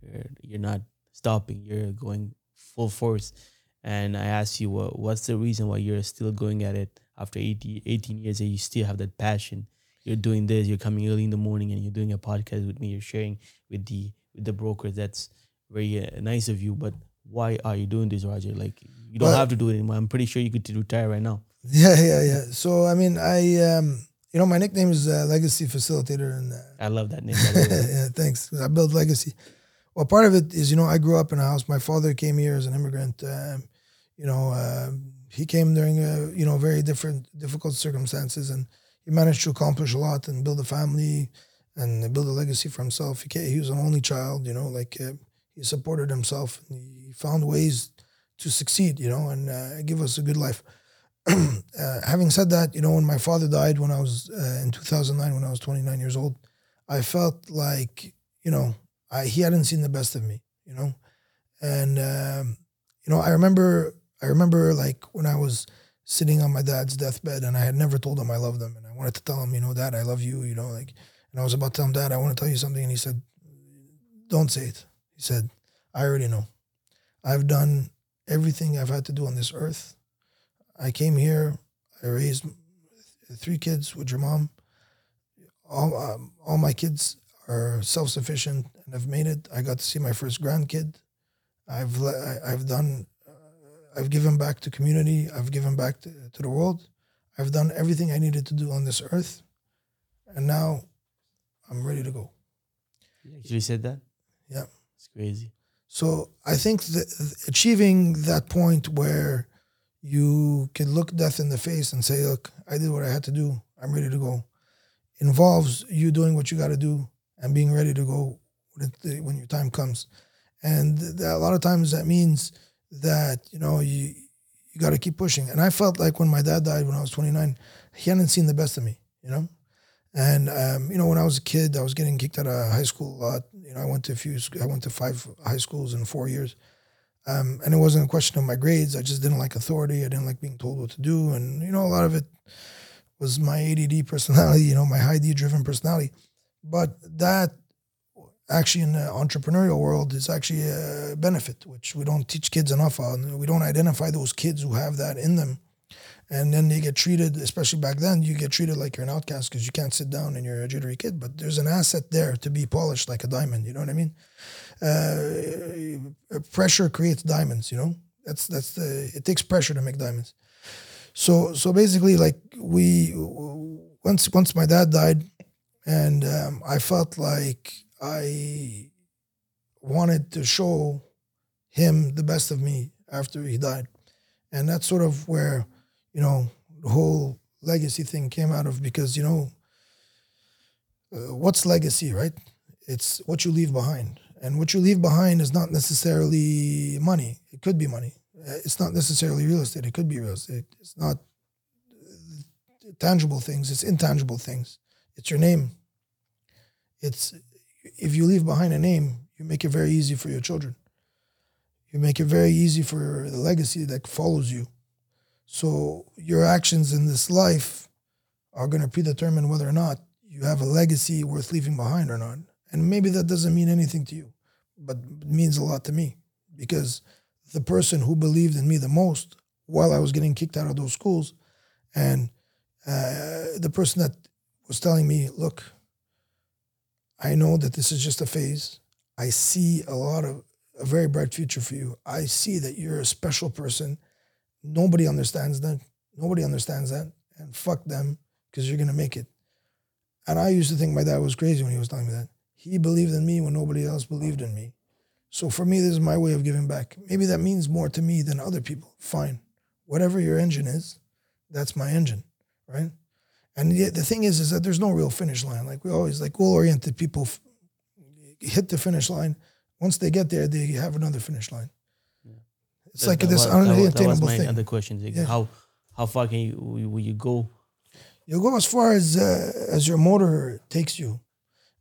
you're, you're not stopping. You're going full force. And I asked you, what what's the reason why you're still going at it? after 18, 18 years and you still have that passion you're doing this you're coming early in the morning and you're doing a podcast with me you're sharing with the with the brokers that's very uh, nice of you but why are you doing this roger like you don't well, have to do it anymore. I'm pretty sure you could retire right now. Yeah yeah yeah. So i mean i um you know my nickname is uh, legacy facilitator and uh, i love that name <laughs> yeah thanks. I build legacy. Well part of it is you know i grew up in a house. My father came here as an immigrant um, you know um, he came during a you know very different difficult circumstances and he managed to accomplish a lot and build a family and build a legacy for himself. He, he was an only child you know like uh, he supported himself and he found ways to succeed, you know, and uh, give us a good life. <clears throat> uh, having said that, you know, when my father died when I was uh, in 2009, when I was 29 years old, I felt like, you know, I, he hadn't seen the best of me, you know, and um, you know, I remember, I remember like when I was sitting on my dad's deathbed, and I had never told him I loved him, and I wanted to tell him, you know, Dad, I love you, you know, like, and I was about to tell him, Dad, I want to tell you something, and he said, Don't say it. He said, I already know. I've done everything I've had to do on this earth. I came here, I raised three kids with your mom. All, um, all my kids are self sufficient and have made it. I got to see my first grandkid. I've I've done uh, I've given back to community. I've given back to, to the world. I've done everything I needed to do on this earth, and now I'm ready to go. You actually said that. Yeah, it's crazy. So I think that achieving that point where you can look death in the face and say, "Look, I did what I had to do. I'm ready to go," involves you doing what you got to do and being ready to go when your time comes. And a lot of times that means that you know you you got to keep pushing. And I felt like when my dad died when I was 29, he hadn't seen the best of me, you know. And um, you know, when I was a kid, I was getting kicked out of high school a lot. You know, I went to a few. I went to five high schools in four years. Um, and it wasn't a question of my grades. I just didn't like authority. I didn't like being told what to do. And, you know, a lot of it was my ADD personality, you know, my high D driven personality. But that actually in the entrepreneurial world is actually a benefit, which we don't teach kids enough on. We don't identify those kids who have that in them. And then they get treated, especially back then, you get treated like you're an outcast because you can't sit down and you're a jittery kid. But there's an asset there to be polished like a diamond. You know what I mean? Uh, pressure creates diamonds. You know that's that's the it takes pressure to make diamonds. So so basically, like we once once my dad died, and um, I felt like I wanted to show him the best of me after he died. And that's sort of where, you know, the whole legacy thing came out of because, you know, uh, what's legacy, right? It's what you leave behind. And what you leave behind is not necessarily money. It could be money. Uh, it's not necessarily real estate. It could be real estate. It's not tangible things, it's intangible things. It's your name. It's if you leave behind a name, you make it very easy for your children. You make it very easy for the legacy that follows you. So your actions in this life are going to predetermine whether or not you have a legacy worth leaving behind or not. And maybe that doesn't mean anything to you, but it means a lot to me because the person who believed in me the most while I was getting kicked out of those schools and uh, the person that was telling me, look, I know that this is just a phase. I see a lot of a very bright future for you. I see that you're a special person. Nobody understands that. Nobody understands that. And fuck them because you're going to make it. And I used to think my dad was crazy when he was telling me that. He believed in me when nobody else believed in me. So for me, this is my way of giving back. Maybe that means more to me than other people. Fine. Whatever your engine is, that's my engine, right? And the, the thing is, is that there's no real finish line. Like we always like goal-oriented people f- hit the finish line. Once they get there, they have another finish line. It's that, like that this was, unattainable that was my thing. Other question: like yeah. how how far can you will you go? You go as far as uh, as your motor takes you,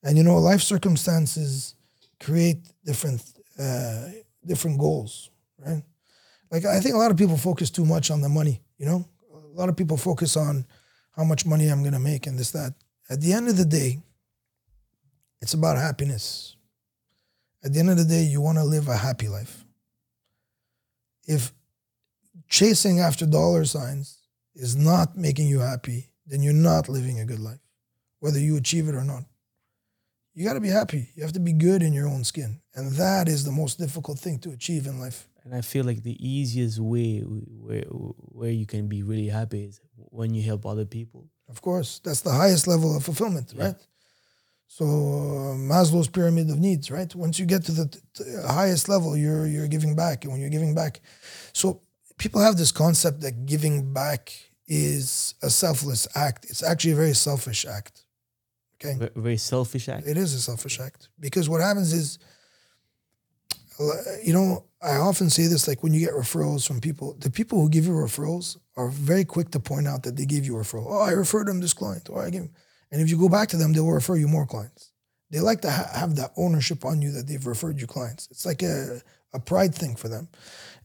and you know life circumstances create different uh, different goals, right? Like I think a lot of people focus too much on the money. You know, a lot of people focus on how much money I'm going to make and this, that. At the end of the day, it's about happiness. At the end of the day, you want to live a happy life. If chasing after dollar signs is not making you happy, then you're not living a good life, whether you achieve it or not. You got to be happy. You have to be good in your own skin. And that is the most difficult thing to achieve in life. And I feel like the easiest way where, where you can be really happy is when you help other people. Of course, that's the highest level of fulfillment, yeah. right? So uh, Maslow's pyramid of needs, right? Once you get to the t- highest level, you're you're giving back, and when you're giving back, so people have this concept that giving back is a selfless act. It's actually a very selfish act. Okay, very selfish act. It is a selfish act because what happens is you know, I often say this like when you get referrals from people, the people who give you referrals are very quick to point out that they gave you a referral. Oh, I referred them this client, or I give, and if you go back to them, they will refer you more clients. They like to ha- have that ownership on you that they've referred you clients. It's like a, a pride thing for them.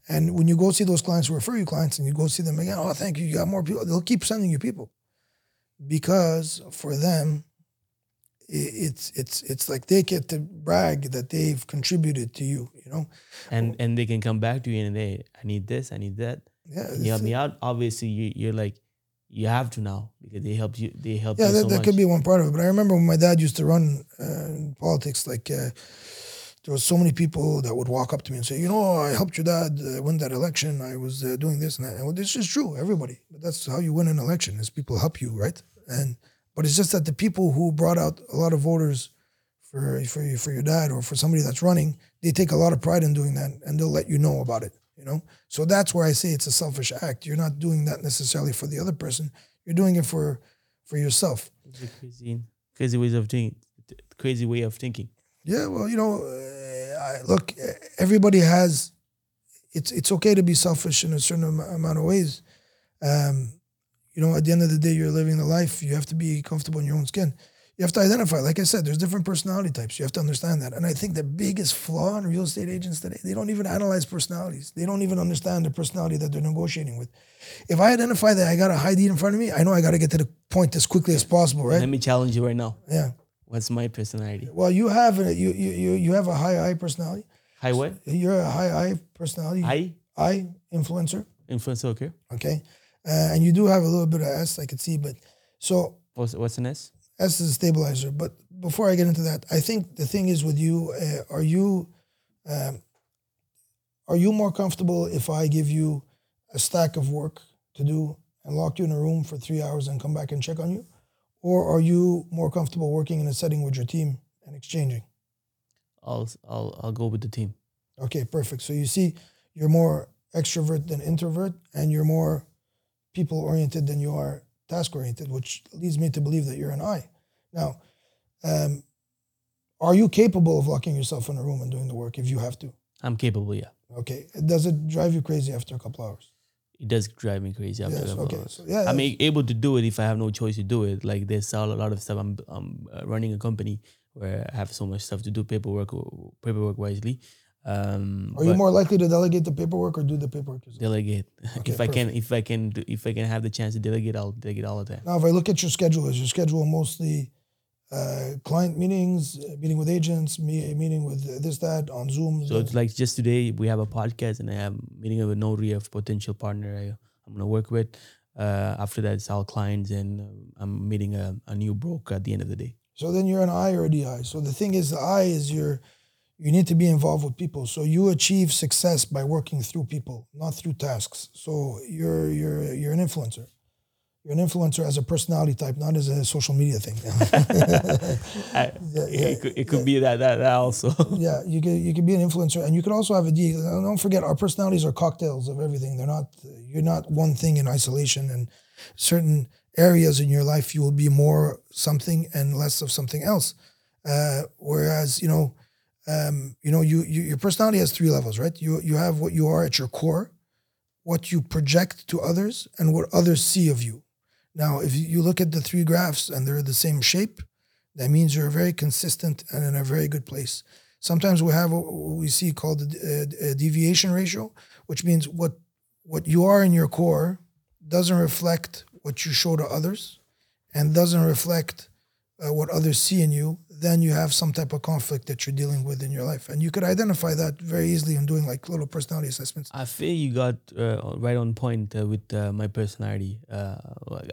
And when you go see those clients who refer you clients and you go see them again, oh, thank you, you got more people, they'll keep sending you people. Because for them, it's it's it's like they get to brag that they've contributed to you, you know. And and they can come back to you and they, I need this, I need that. Yeah, You help me out. Obviously, you you're like, you have to now because they help you. They help yeah, you that, so that could be one part of it. But I remember when my dad used to run uh, politics, like uh, there was so many people that would walk up to me and say, you know, I helped your dad uh, win that election. I was uh, doing this and that. And well, this is true, everybody. But that's how you win an election: is people help you, right? And but it's just that the people who brought out a lot of voters for for for your dad or for somebody that's running, they take a lot of pride in doing that, and they'll let you know about it. You know, so that's where I say it's a selfish act. You're not doing that necessarily for the other person. You're doing it for for yourself. Crazy, crazy ways of thinking. Crazy way of thinking. Yeah, well, you know, uh, I, look, everybody has. It's it's okay to be selfish in a certain am- amount of ways. Um, you know, at the end of the day, you're living the life. You have to be comfortable in your own skin. You have to identify. Like I said, there's different personality types. You have to understand that. And I think the biggest flaw in real estate agents today, they don't even analyze personalities. They don't even understand the personality that they're negotiating with. If I identify that I got a high D in front of me, I know I got to get to the point as quickly as possible, right? Let me challenge you right now. Yeah. What's my personality? Well, you have a, you you you you have a high I personality. High what? You're a high I personality. I I influencer. influencer. Okay. Okay, uh, and you do have a little bit of S, I could see, but so What's what's an S? S is a stabilizer. But before I get into that, I think the thing is with you, uh, are you, um, are you more comfortable if I give you a stack of work to do and lock you in a room for three hours and come back and check on you, or are you more comfortable working in a setting with your team and exchanging? I'll I'll I'll go with the team. Okay, perfect. So you see, you're more extrovert than introvert, and you're more people oriented than you are task oriented, which leads me to believe that you're an I. Now, um, are you capable of locking yourself in a room and doing the work if you have to? I'm capable. Yeah. Okay. Does it drive you crazy after a couple hours? It does drive me crazy. After Yes. a couple Okay. hours. So yeah, I'm able to do it if I have no choice to do it. Like there's a lot of stuff. I'm I'm uh, running a company where I have so much stuff to do paperwork paperwork wisely. Um, are you more likely to delegate the paperwork or do the paperwork yourself? delegate? <laughs> Okay, if I can, if I can, do, if I can have the chance to delegate, I'll delegate all of that. Now, if I look at your schedule, is your schedule mostly uh, client meetings, uh, meeting with agents, me, meeting with this, that on Zoom? So it's like just today we have a podcast and I have meeting with a notary of potential partner I, I'm gonna work with. Uh, after that, it's all clients and um, I'm meeting a, a new broker at the end of the day. So then you're an I or a DI. So the thing is, the I is your, you need to be involved with people. So you achieve success by working through people, not through tasks. So you're you're you're an influencer. You're an influencer as a personality type, not as a social media thing. <laughs> <laughs> I, Yeah, yeah, it, could, it could be that, that that also. <laughs> yeah, you could you can be an influencer, and you could also have a D. Don't forget, our personalities are cocktails of everything. They're not. You're not one thing in isolation. And certain areas in your life, you will be more something and less of something else. Uh, whereas, you know, um, you know, you, you your personality has three levels, right? You you have what you are at your core, what you project to others, and what others see of you. Now, if you look at the three graphs and they're the same shape, that means you're very consistent and in a very good place. Sometimes we have what we see called a, uh, a deviation ratio, which means what what you are in your core doesn't reflect what you show to others, and doesn't reflect uh, what others see in you. Then you have some type of conflict that you're dealing with in your life, and you could identify that very easily in doing like little personality assessments. I feel you got uh, right on point uh, with uh, my personality. Uh,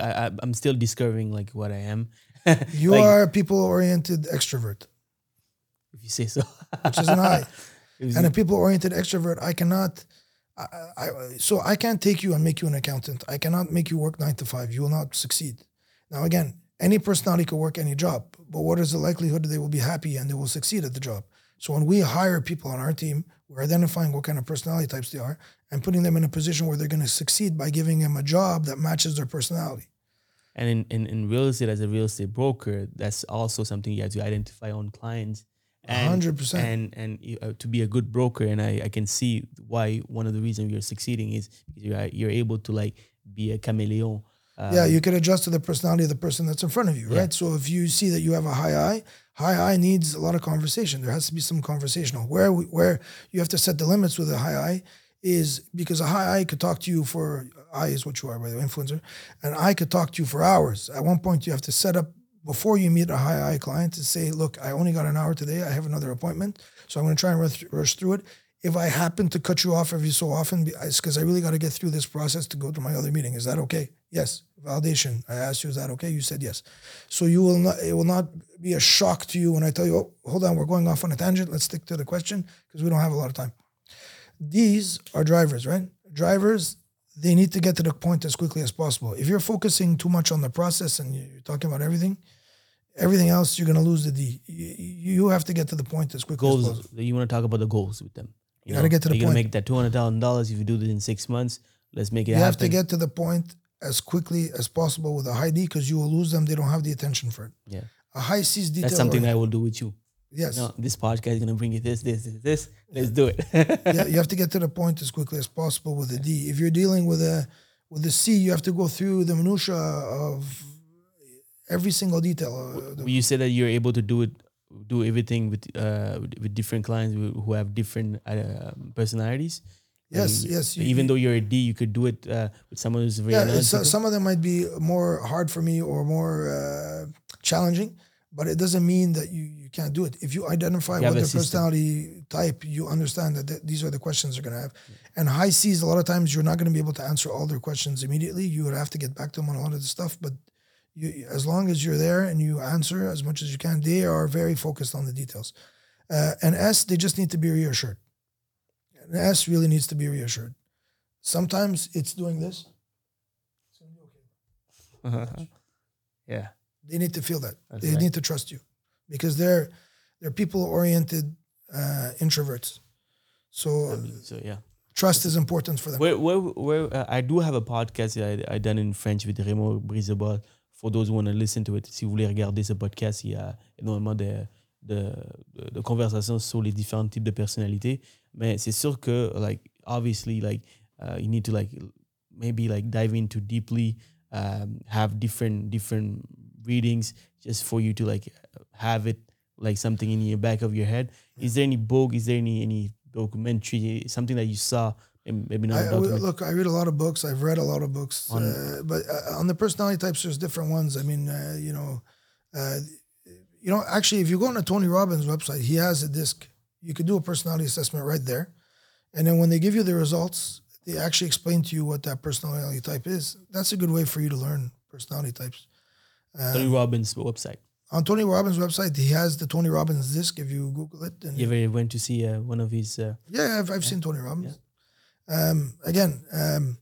I, I'm still discovering like what I am. <laughs> You Like, are a people-oriented extrovert, if you say so. which is an I. <laughs> And a people-oriented extrovert, I cannot. I, I, so I can't take you and make you an accountant. I cannot make you work nine to five. You will not succeed. Now, again, any personality could work any job, but what is the likelihood that they will be happy and they will succeed at the job? So when we hire people on our team, we're identifying what kind of personality types they are and putting them in a position where they're going to succeed by giving them a job that matches their personality. And in, in, in real estate, as a real estate broker, that's also something you have to identify on clients and 100%. and and uh, to be a good broker and I, I can see why one of the reasons you're succeeding is you're, you're able to like be a chameleon uh, yeah, you can adjust to the personality of the person that's in front of you, Yeah. right? So if you see that you have a high I, high I needs a lot of conversation. There has to be some conversational. Where we, where you have to set the limits with a high I is because a high I could talk to you for I is what you are by the way, influencer, and I could talk to you for hours. At one point, you have to set up before you meet a high I client to say, look, I only got an hour today. I have another appointment, so I'm going to try and rush, rush through it. If I happen to cut you off every so often, it's because I really got to get through this process to go to my other meeting. Is that okay? Yes. Validation. I asked you, is that okay? You said yes. So you will not. It will not be a shock to you when I tell you, oh, hold on, we're going off on a tangent. Let's stick to the question because we don't have a lot of time. These are drivers, right? Drivers, they need to get to the point as quickly as possible. If you're focusing too much on the process and you're talking about everything, everything else, you're going to lose the D. You, have to get to the point as quickly as goals possible. you want to talk about the goals with them You gotta get to the You're gonna make that $200000 if you do this in six months let's make it happen. You happen have to get to the point as quickly as possible with a high D because you will lose them. They don't have the attention for it. yeah A high C is detail. that's something. I will do with you yes. no this podcast is gonna bring you this this this this let's do it yeah, you <laughs> have to get to the point as quickly as possible with a D. If you're dealing with a with a C, you have to go through the minutia of every single detail. You say that you're able to do it do everything with uh with, different clients who have different uh, personalities yes, And yes. you- even though you're a D you could do it uh, with someone who's very yeah, some of them might be more hard for me or more uh, challenging, but it doesn't mean that you, you can't do it. If you identify You what their personality type, you understand that th- these are the questions they're going to have. And high C's, a lot of times you're not going to be able to answer all their questions immediately. You would have to get back to them on a lot of the stuff, but you, as long as you're there and you answer as much as you can, they are very focused on the details. Uh, and S, they just need to be reassured. And S really needs to be reassured. Sometimes it's doing this. <laughs> yeah They need to feel that. That's they right. need to trust you because they're they're people oriented uh, introverts. So so yeah trust is important for them. Where, where, where uh, I do have a podcast I, I done in French with Raymond Brisebois. For those who want to listen to it, si vous voulez regarder ce podcast, il y a énormément de, de, de, de conversations sur les différents types de personnalités. Mais c'est sûr que, like, obviously, like, uh, you need to, like, maybe, like, dive into deeply, um, have different, different readings just for you to, like, have it, like, something in your back of your head. Is there any book? Is there any, any documentary, something that you saw? Maybe not I, a I- documentary. look, I read a lot of books. I've read a lot of books, On- uh, but uh, on the personality types, there's different ones. I mean, uh, you know, uh, you know, actually, if you go on to Tony Robbins' website, he has a disc. You could do a personality assessment right there, and then when they give you the results, they actually explain to you what that personality type is. That's a good way for you to learn personality types. Tony Robbins website. On Tony Robbins' website, he has the Tony Robbins disc. If you Google it, and You ever went to see uh, one of his? Uh, Yeah, I've, I've seen Tony Robbins. Um, again, um,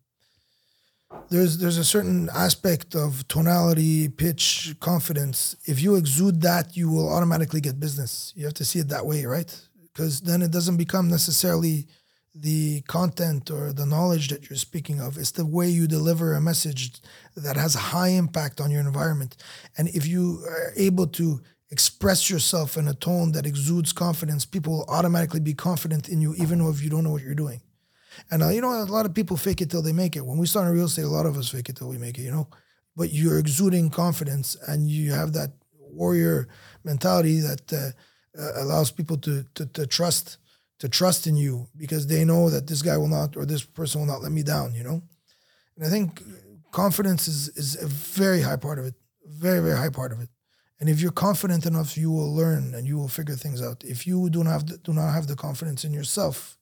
there's there's a certain aspect of tonality, pitch, confidence. If you exude that, you will automatically get business. You have to see it that way, right? Because then it doesn't become necessarily the content or the knowledge that you're speaking of. It's the way you deliver a message that has a high impact on your environment. And if you are able to express yourself in a tone that exudes confidence, people will automatically be confident in you, even if you don't know what you're doing. And uh, you know, a lot of people fake it till they make it. When we start in real estate, a lot of us fake it till we make it. You know, but you're exuding confidence, and you have that warrior mentality that uh, uh, allows people to, to to trust to trust in you because they know that this guy will not or this person will not let me down. You know, and I think confidence is is a very high part of it, very very high part of it. And if you're confident enough, you will learn and you will figure things out. If you do not have the, do not have the confidence in yourself,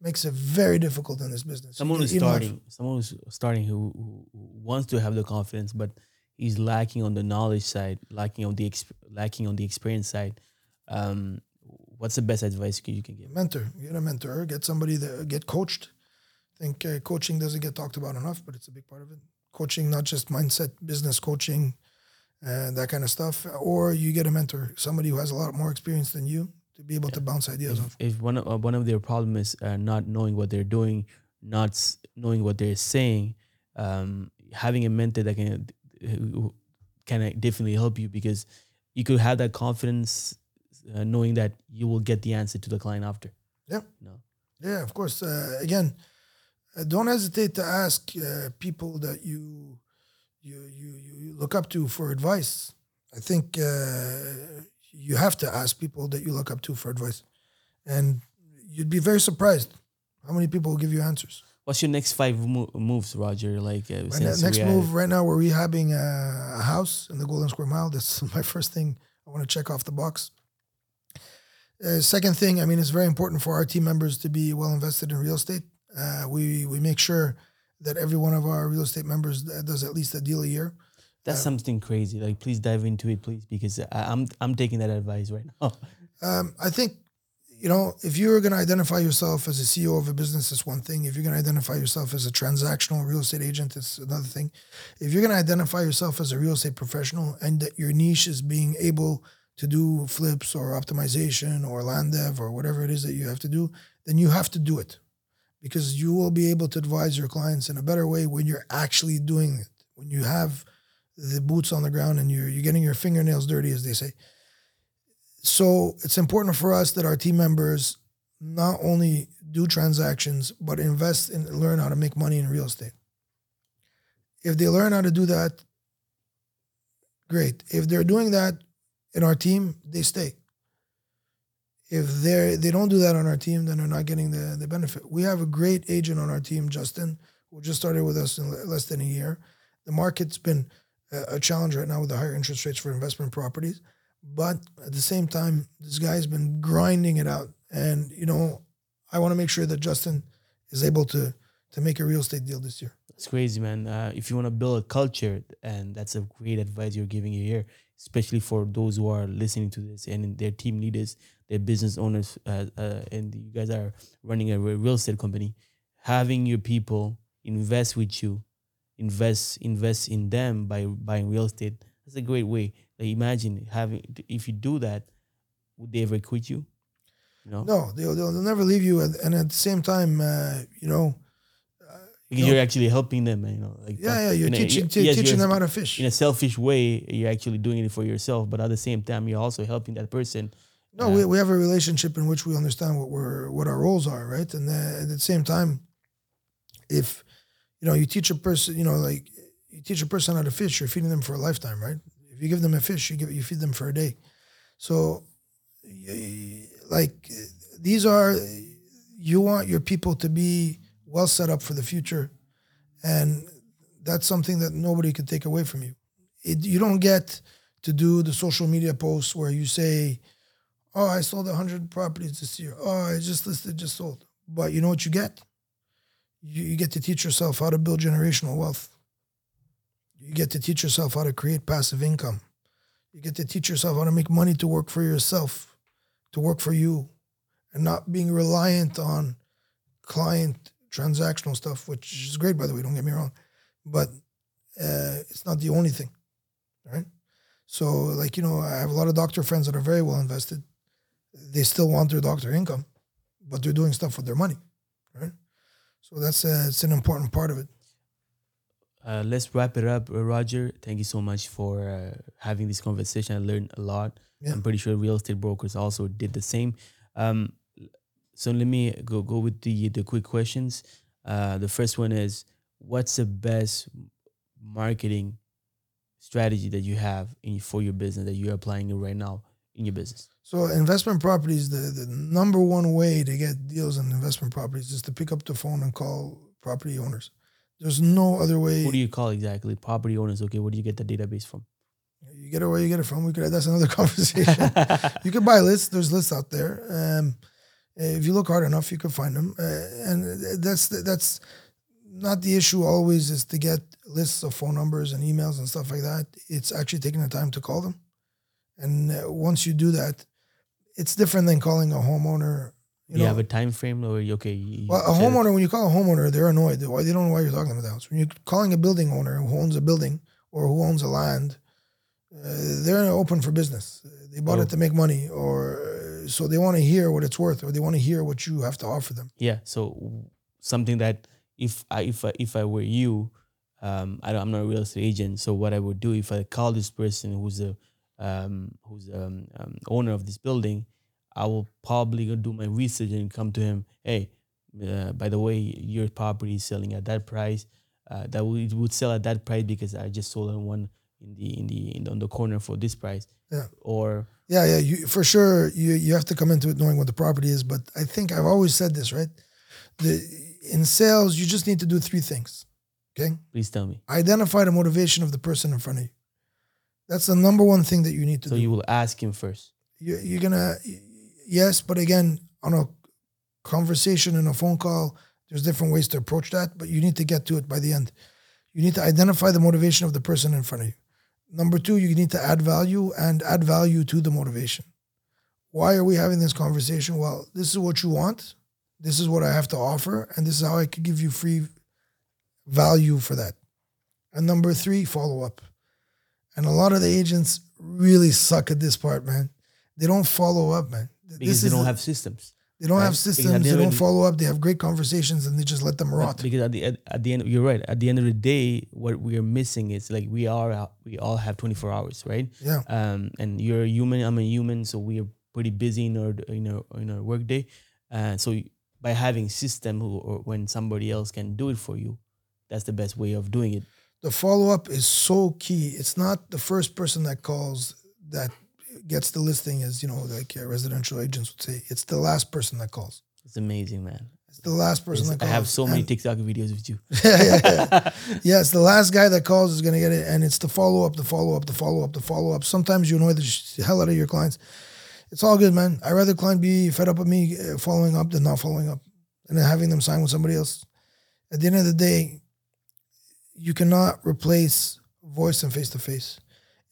makes it very difficult in this business. someone who's starting, someone who's starting who, who wants to have the confidence, but he's lacking on the knowledge side, lacking on the exp- lacking on the experience side. Um, what's the best advice you can, give? mentor, get a mentor, get somebody that get coached. I think uh, coaching doesn't get talked about enough, but it's a big part of it. Coaching, not just mindset, business coaching, and that kind of stuff. Or you get a mentor, somebody who has a lot more experience than you to be able to bounce ideas off. If one of, uh, one of their problem is uh, not knowing what they're doing, not s- knowing what they're saying, um, having a mentor that can can definitely help you because you could have that confidence uh, knowing that you will get the answer to the client after. Yeah. No. Yeah, of course. Uh, again, uh, don't hesitate to ask uh, people that you, you you you look up to for advice. I think uh, you have to ask people that you look up to for advice, and you'd be very surprised how many people will give you answers. What's your next five mo- moves, Roger? Like uh, Right now, since next move right now, we're rehabbing a, a house in the Golden Square Mile. That's <laughs> my first thing I want to check off the box. Uh, second thing, I mean, it's very important for our team members to be well invested in real estate. Uh, we we make sure that every one of our real estate members uh, does at least a deal a year. That's something crazy. Like, please dive into it, please, because I, I'm I'm taking that advice right now. <laughs> Um, I think, you know, if you're going to identify yourself as a CEO of a business, it's one thing. If you're going to identify yourself as a transactional real estate agent, it's another thing. If you're going to identify yourself as a real estate professional and that your niche is being able to do flips or optimization or land dev or whatever it is that you have to do, then you have to do it because you will be able to advise your clients in a better way when you're actually doing it, when you have the boots on the ground and you're, you're getting your fingernails dirty, as they say. So it's important for us that our team members not only do transactions, but invest and learn how to make money in real estate. If they learn how to do that, great. If they're doing that in our team, they stay. If they they don't do that on our team, then they're not getting the, the benefit. We have a great agent on our team, Justin, who just started with us in less than a year. The market's been a, challenge right now with the higher interest rates for investment properties. But at the same time, this guy's been grinding it out. And, you know, I want to make sure that Justin is able to to make a real estate deal this year. It's crazy, man. Uh, if you want to build a culture, and that's a great advice you're giving you here, especially for those who are listening to this and their team leaders, their business owners, uh, uh, and you guys are running a real estate company. Having your people invest with you, invest invest in them by buying real estate. That's a great way. Like imagine having if you do that, would they ever quit you? You know, No, they'll, they'll, never leave you. And, and at the same time, uh, you know, because you're actually helping them. You know, like yeah, yeah, you're teaching, y- yes, teaching you're- them how to fish. in a selfish way, you're actually doing it for yourself, but at the same time, you're also helping that person. No, we, we have a relationship in which we understand what we're what our roles are, right? And uh, at the same time, if you know you teach a person, you know, like you teach a person how to fish, you're feeding them for a lifetime, right? If you give them a fish, you give you feed them for a day. So, like these are you want your people to be well set up for the future, and that's something that nobody can take away from you. It, you don't get to do the social media posts where you say, "Oh, I sold hundred properties this year. Oh, I just listed, just sold." But you know what you get? You, you get to teach yourself how to build generational wealth. You get to teach yourself how to create passive income. You get to teach yourself how to make money to work for yourself, to work for you, and not being reliant on client transactional stuff, which is great, by the way. Don't get me wrong, but uh, it's not the only thing, right? So, like you know, I have a lot of doctor friends that are very well invested. They still want their doctor income, but they're doing stuff with their money, right? So that's uh, it's an important part of it. Uh, let's wrap it up, Roger. Thank you so much for uh, having this conversation. I learned a lot. Yeah. I'm pretty sure real estate brokers also did the same. Um, so let me go go with the the quick questions. Uh, the first one is, what's the best marketing strategy that you have in for your business that you're applying right now in your business? So investment properties, the, the number one way to get deals on investment properties is to pick up the phone and call property owners. There's no other way. Who do you call exactly? Property owners. Okay, where do you get the database from? You get it where you get it from. We could. That's another <laughs> conversation. you can buy lists. There's lists out there. Um, if you look hard enough, you can find them. Uh, and that's that's not the issue. Always is to get lists of phone numbers and emails and stuff like that. It's actually taking the time to call them. And uh, once you do that, it's different than calling a homeowner. You, have a time frame, or you- okay? You, Well, a you homeowner, when you call a homeowner, they're annoyed. Why they don't know why you're talking about the house. When you're calling a building owner who owns a building or who owns a land, uh, they're open for business. They bought Oh. it to make money, or uh, so they want to hear what it's worth, or they want to hear what you have to offer them. Yeah. So something that if I if I if I were you, um, I don't, I'm not a real estate agent. So what I would do if I call this person who's a, um, who's um, um, owner of this building, I will probably go do my research and come to him. Hey, uh, by the way, your property is selling at that price. Uh, that would, it would sell at that price because I just sold one in the in the in the, on the corner for this price. Yeah. Or Yeah, yeah. You for sure you you have to come into it knowing what the property is. But I think I've always said this, right? The in sales, you just need to do three things. Okay. please tell me. Identify the motivation of the person in front of you. That's the number one thing that you need to So do. So you will ask him first. you, you're gonna yes but again on a conversation and a phone call there's different ways to approach that but you need to get to it by the end. You need to identify the motivation of the person in front of you. Number two you need to add value and add value to the motivation. Why are we having this conversation? Well this is what you want. This is what i have to offer and this is how i could give you free value for that. And number three follow up and a lot of the agents really suck at this part man they don't follow up, man. Because This they don't the- have systems. they don't right? have systems. the They don't follow up. They have great conversations and they just let them rot. Because at the end, at the end, you're right. At the end of the day, what we are missing is like we are we all have 24 hours, right? Yeah. Um, and you're a human. I'm a human, so we are pretty busy in our in our in our workday. Uh, so by having system who, or when somebody else can do it for you, that's the best way of doing it. The follow up is so key. It's not the first person that calls that gets the listing, as you know, like uh, residential agents would say. It's the last person that calls. It's amazing, man. It's the last person that calls. I have so many And- TikTok videos with you. <laughs> yeah, yeah, yeah. <laughs> yes, the last guy that calls is going to get it, and it's the follow up, the follow up, the follow up, the follow up. Sometimes you annoy the hell out of your clients. It's all good, man. I rather client be fed up with me uh, following up than not following up, and then having them sign with somebody else. At the end of the day, you cannot replace voice and face to face.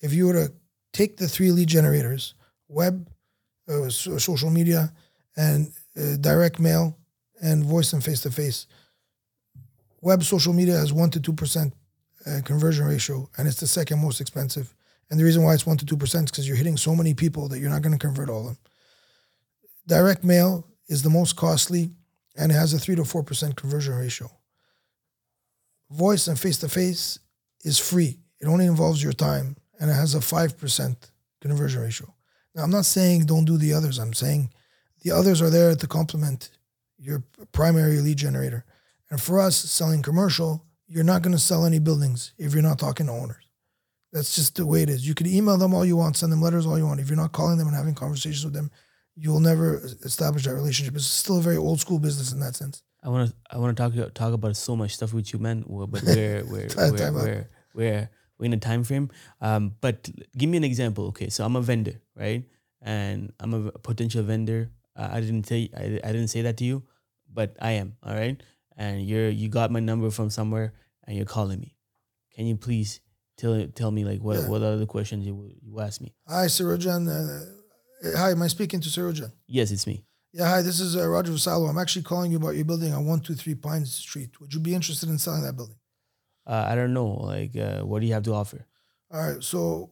If you were to take the three lead generators, web, uh, so- social media, and uh, direct mail, and voice and face to face web social media has 1% to 2% uh, conversion ratio and it's the second most expensive. And the reason why it's 1% to 2% is because you're hitting so many people that you're not going to convert all of them. Direct mail is the most costly and it has a 3 to 4% conversion ratio voice and face-to-face is free it only involves your time and it has a 5% conversion ratio now i'm not saying don't do the others i'm saying the others are there to complement your primary lead generator and for us selling commercial, you're not going to sell any buildings if you're not talking to owners. That's just the way it is. You can email them all you want, send them letters all you want. If you're not calling them and having conversations with them, you'll never establish that relationship. It's still a very old school business in that sense. I want to I want to talk talk about so much stuff with you, man. But <laughs> we're we're we're, we're, we're we're in a time frame. Um, but give me an example. Okay, so I'm a vendor, right? And I'm a potential vendor. Uh, I didn't say I, I didn't say that to you, but I am. All right. And you're you got my number from somewhere, and you're calling me. Can you please tell tell me like what Yeah. what are the questions you you ask me? Hi, Sirojan. Uh, hi, am I speaking to Sirojan? Yes, it's me. Yeah, hi, this is uh, Roger Vassallo. I'm actually calling you about your building on 123 Pine Street. Would you be interested in selling that building? Uh, I don't know. Like, uh, what do you have to offer? All right. So,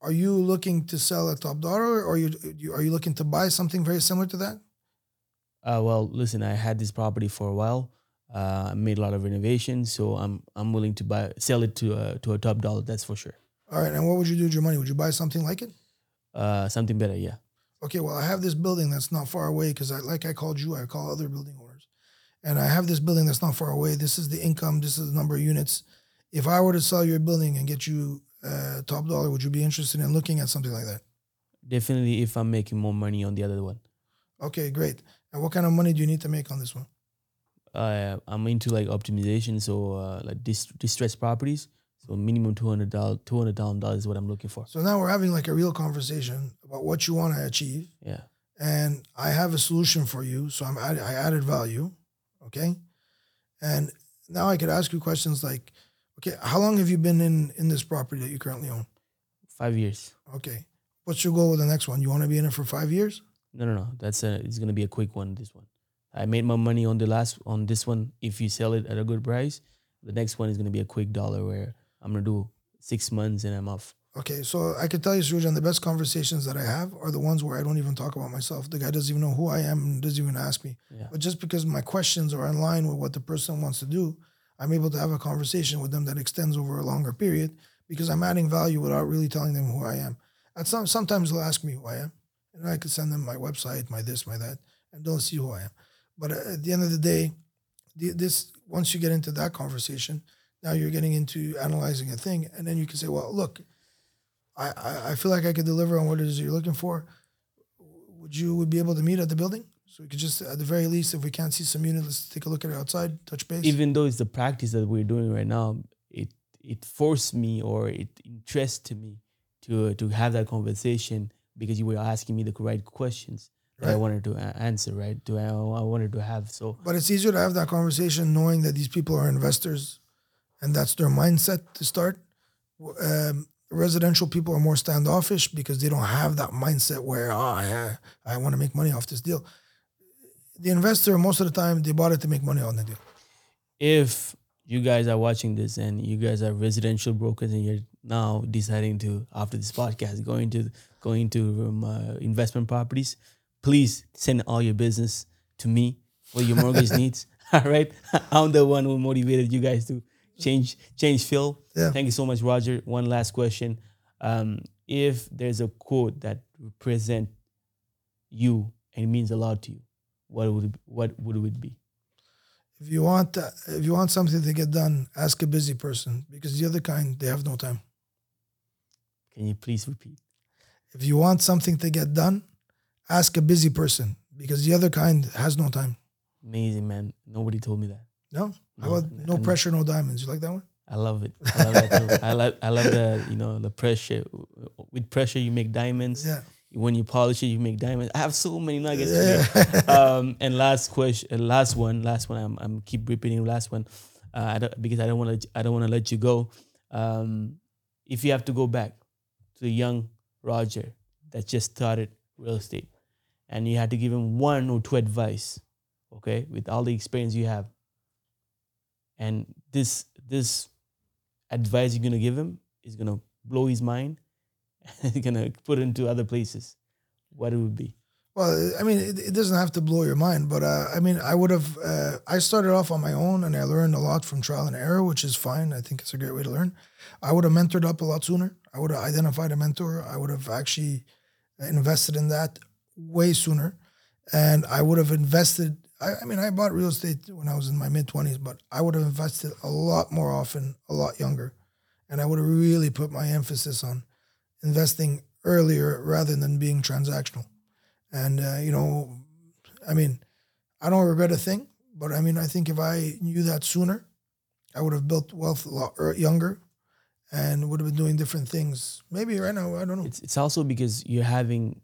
are you looking to sell at top dollar, or are you, you are you looking to buy something very similar to that? Uh, well, listen, I had this property for a while. Uh, I made a lot of renovations, so I'm I'm willing to buy sell it to a to a top dollar. That's for sure. All right. And what would you do with your money? Would you buy something like it? Uh, something better, yeah. Okay. Well, I have this building that's not far away because I like I called you. I call other building owners, and I have this building that's not far away. This is the income. This is the number of units. If I were to sell your building and get you uh, top dollar, would you be interested in looking at something like that? Definitely, if I'm making more money on the other one. Okay, great. And what kind of money do you need to make on this one? Uh, I'm into like optimization, so uh, like dis- distressed properties. So minimum two hundred dollars, two hundred thousand dollars is what I'm looking for. So now we're having like a real conversation about what you want to achieve. Yeah. and I have a solution for you. So I'm add, I added value, okay. And now I could ask you questions like, okay, how long have you been in in this property that you currently own? Five years. Okay, what's your goal with the next one? You want to be in it for five years? No, no, no. That's a. It's gonna be a quick one. This one. I made my money on the last on this one. If you sell it at a good price, the next one is gonna be a quick dollar where I'm gonna do six months and I'm off. Okay, so I can tell you, Sujan, the best conversations that I have are the ones where I don't even talk about myself. The guy doesn't even know who I am and doesn't even ask me. Yeah. But just because my questions are in line with what the person wants to do, I'm able to have a conversation with them that extends over a longer period because I'm adding value without really telling them who I am. And some sometimes they'll ask me who I am, and I could send them my website, my this, my that, and they'll see who I am. But at the end of the day, this once you get into that conversation, now you're getting into analyzing a thing, and then you can say, well, look, I I, I feel like I could deliver on what it is you're looking for. Would you would be able to meet at the building? So we could just, at the very least, if we can't see some unit, let's take a look at it outside, touch base. Even though it's the practice that we're doing right now, it it forced me or it interested me to to have that conversation because you were asking me the right questions that I wanted to answer, right? To I, I wanted to have. So But it's easier to have that conversation knowing that these people are investors and that's their mindset to start. Um, residential people are more standoffish because they don't have that mindset where, oh, yeah, I want to make money off this deal. The investor, most of the time, they bought it to make money on the deal. if you guys are watching this and you guys are residential brokers and you're now deciding to after this podcast going to going to um, uh, investment properties please send all your business to me for your mortgage <laughs> needs all right <laughs> i'm the one who motivated you guys to change change field Yeah. thank you so much roger one last question um, if there's a quote that represent you and means a lot to you what would it, what would it be If you want, uh, if you want something to get done, ask a busy person because the other kind, they have no time. can you please repeat If you want something to get done, ask a busy person because the other kind has no time. Amazing, man. Nobody told me that. No, How about no and- pressure, no diamonds. You like that one? I love it. I love that too. I love I love the you know the pressure. With pressure, you make diamonds. Yeah. When you polish it, you make diamonds. I have so many nuggets. Yeah. <laughs> um, and last question, uh, last one, last one. I'm I'm keep repeating last one, uh, I don't, because I don't want to I don't want to let you go. Um, if you have to go back to the young Roger that just started real estate, and you had to give him one or two advice, okay, with all the experience you have, and this this advice you're gonna give him is gonna blow his mind, <laughs> and he's gonna put it into other places. What it would be? Well, I mean, it, it doesn't have to blow your mind, but uh, I mean, I would have. Uh, I started off on my own, and I learned a lot from trial and error, which is fine. I think it's a great way to learn. I would have mentored up a lot sooner. I would have identified a mentor. I would have actually invested in that way sooner, and I would have invested. I, I mean, I bought real estate when I was in my mid twenties, but I would have invested a lot more often, a lot younger, and I would have really put my emphasis on investing earlier rather than being transactional. And uh, you know, I mean, I don't regret a thing, but I mean, I think if I knew that sooner, I would have built wealth a lot younger, and would have been doing different things. Maybe right now, I don't know. It's it's also because you're having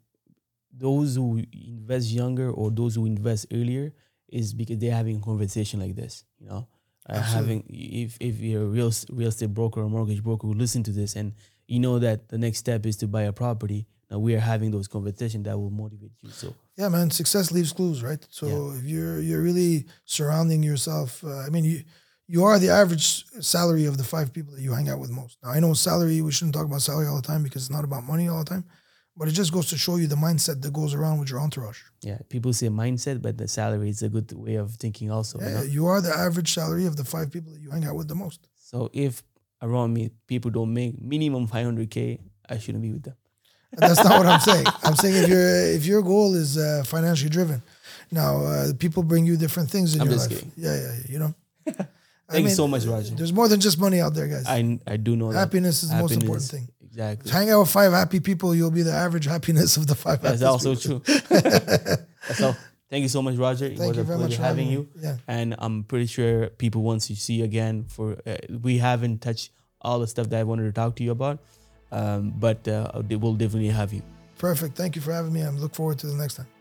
those who invest younger or those who invest earlier is because they're having a conversation like this. You know, uh, having if if you're a real real estate broker or mortgage broker who listen to this and you know that the next step is to buy a property. Now we are having those conversations that will motivate you. So Yeah, man, success leaves clues, right? So Yeah. if you're you're really surrounding yourself, uh, I mean, you you are the average salary of the five people that you hang out with most. Now, I know salary. We shouldn't talk about salary all the time because it's not about money all the time, but it just goes to show you the mindset that goes around with your entourage. yeah, people say mindset, but the salary is a good way of thinking also. you Yeah, you are the average salary of the five people that you hang out with the most. So if around me people don't make minimum 500k, I shouldn't be with them. That's not what I'm saying. <laughs> I'm saying if your if your goal is uh, financially driven, now uh, people bring you different things in I'm your just life. kidding. Yeah, yeah, yeah, you know. <laughs> Thank you so much, Roger. There's more than just money out there, guys. I I do know that. Happiness is the most important thing. Exactly. Hang out with five happy people, you'll be the average happiness of the five. That's also people. true. <laughs> so. Thank you so much, Roger. It Thank was you a very pleasure much for having having you. Yeah. And I'm pretty sure people want to see you again. For uh, we haven't touched all the stuff that I wanted to talk to you about, um, but uh, will definitely have you. Perfect. Thank you for having me. I look forward to the next time.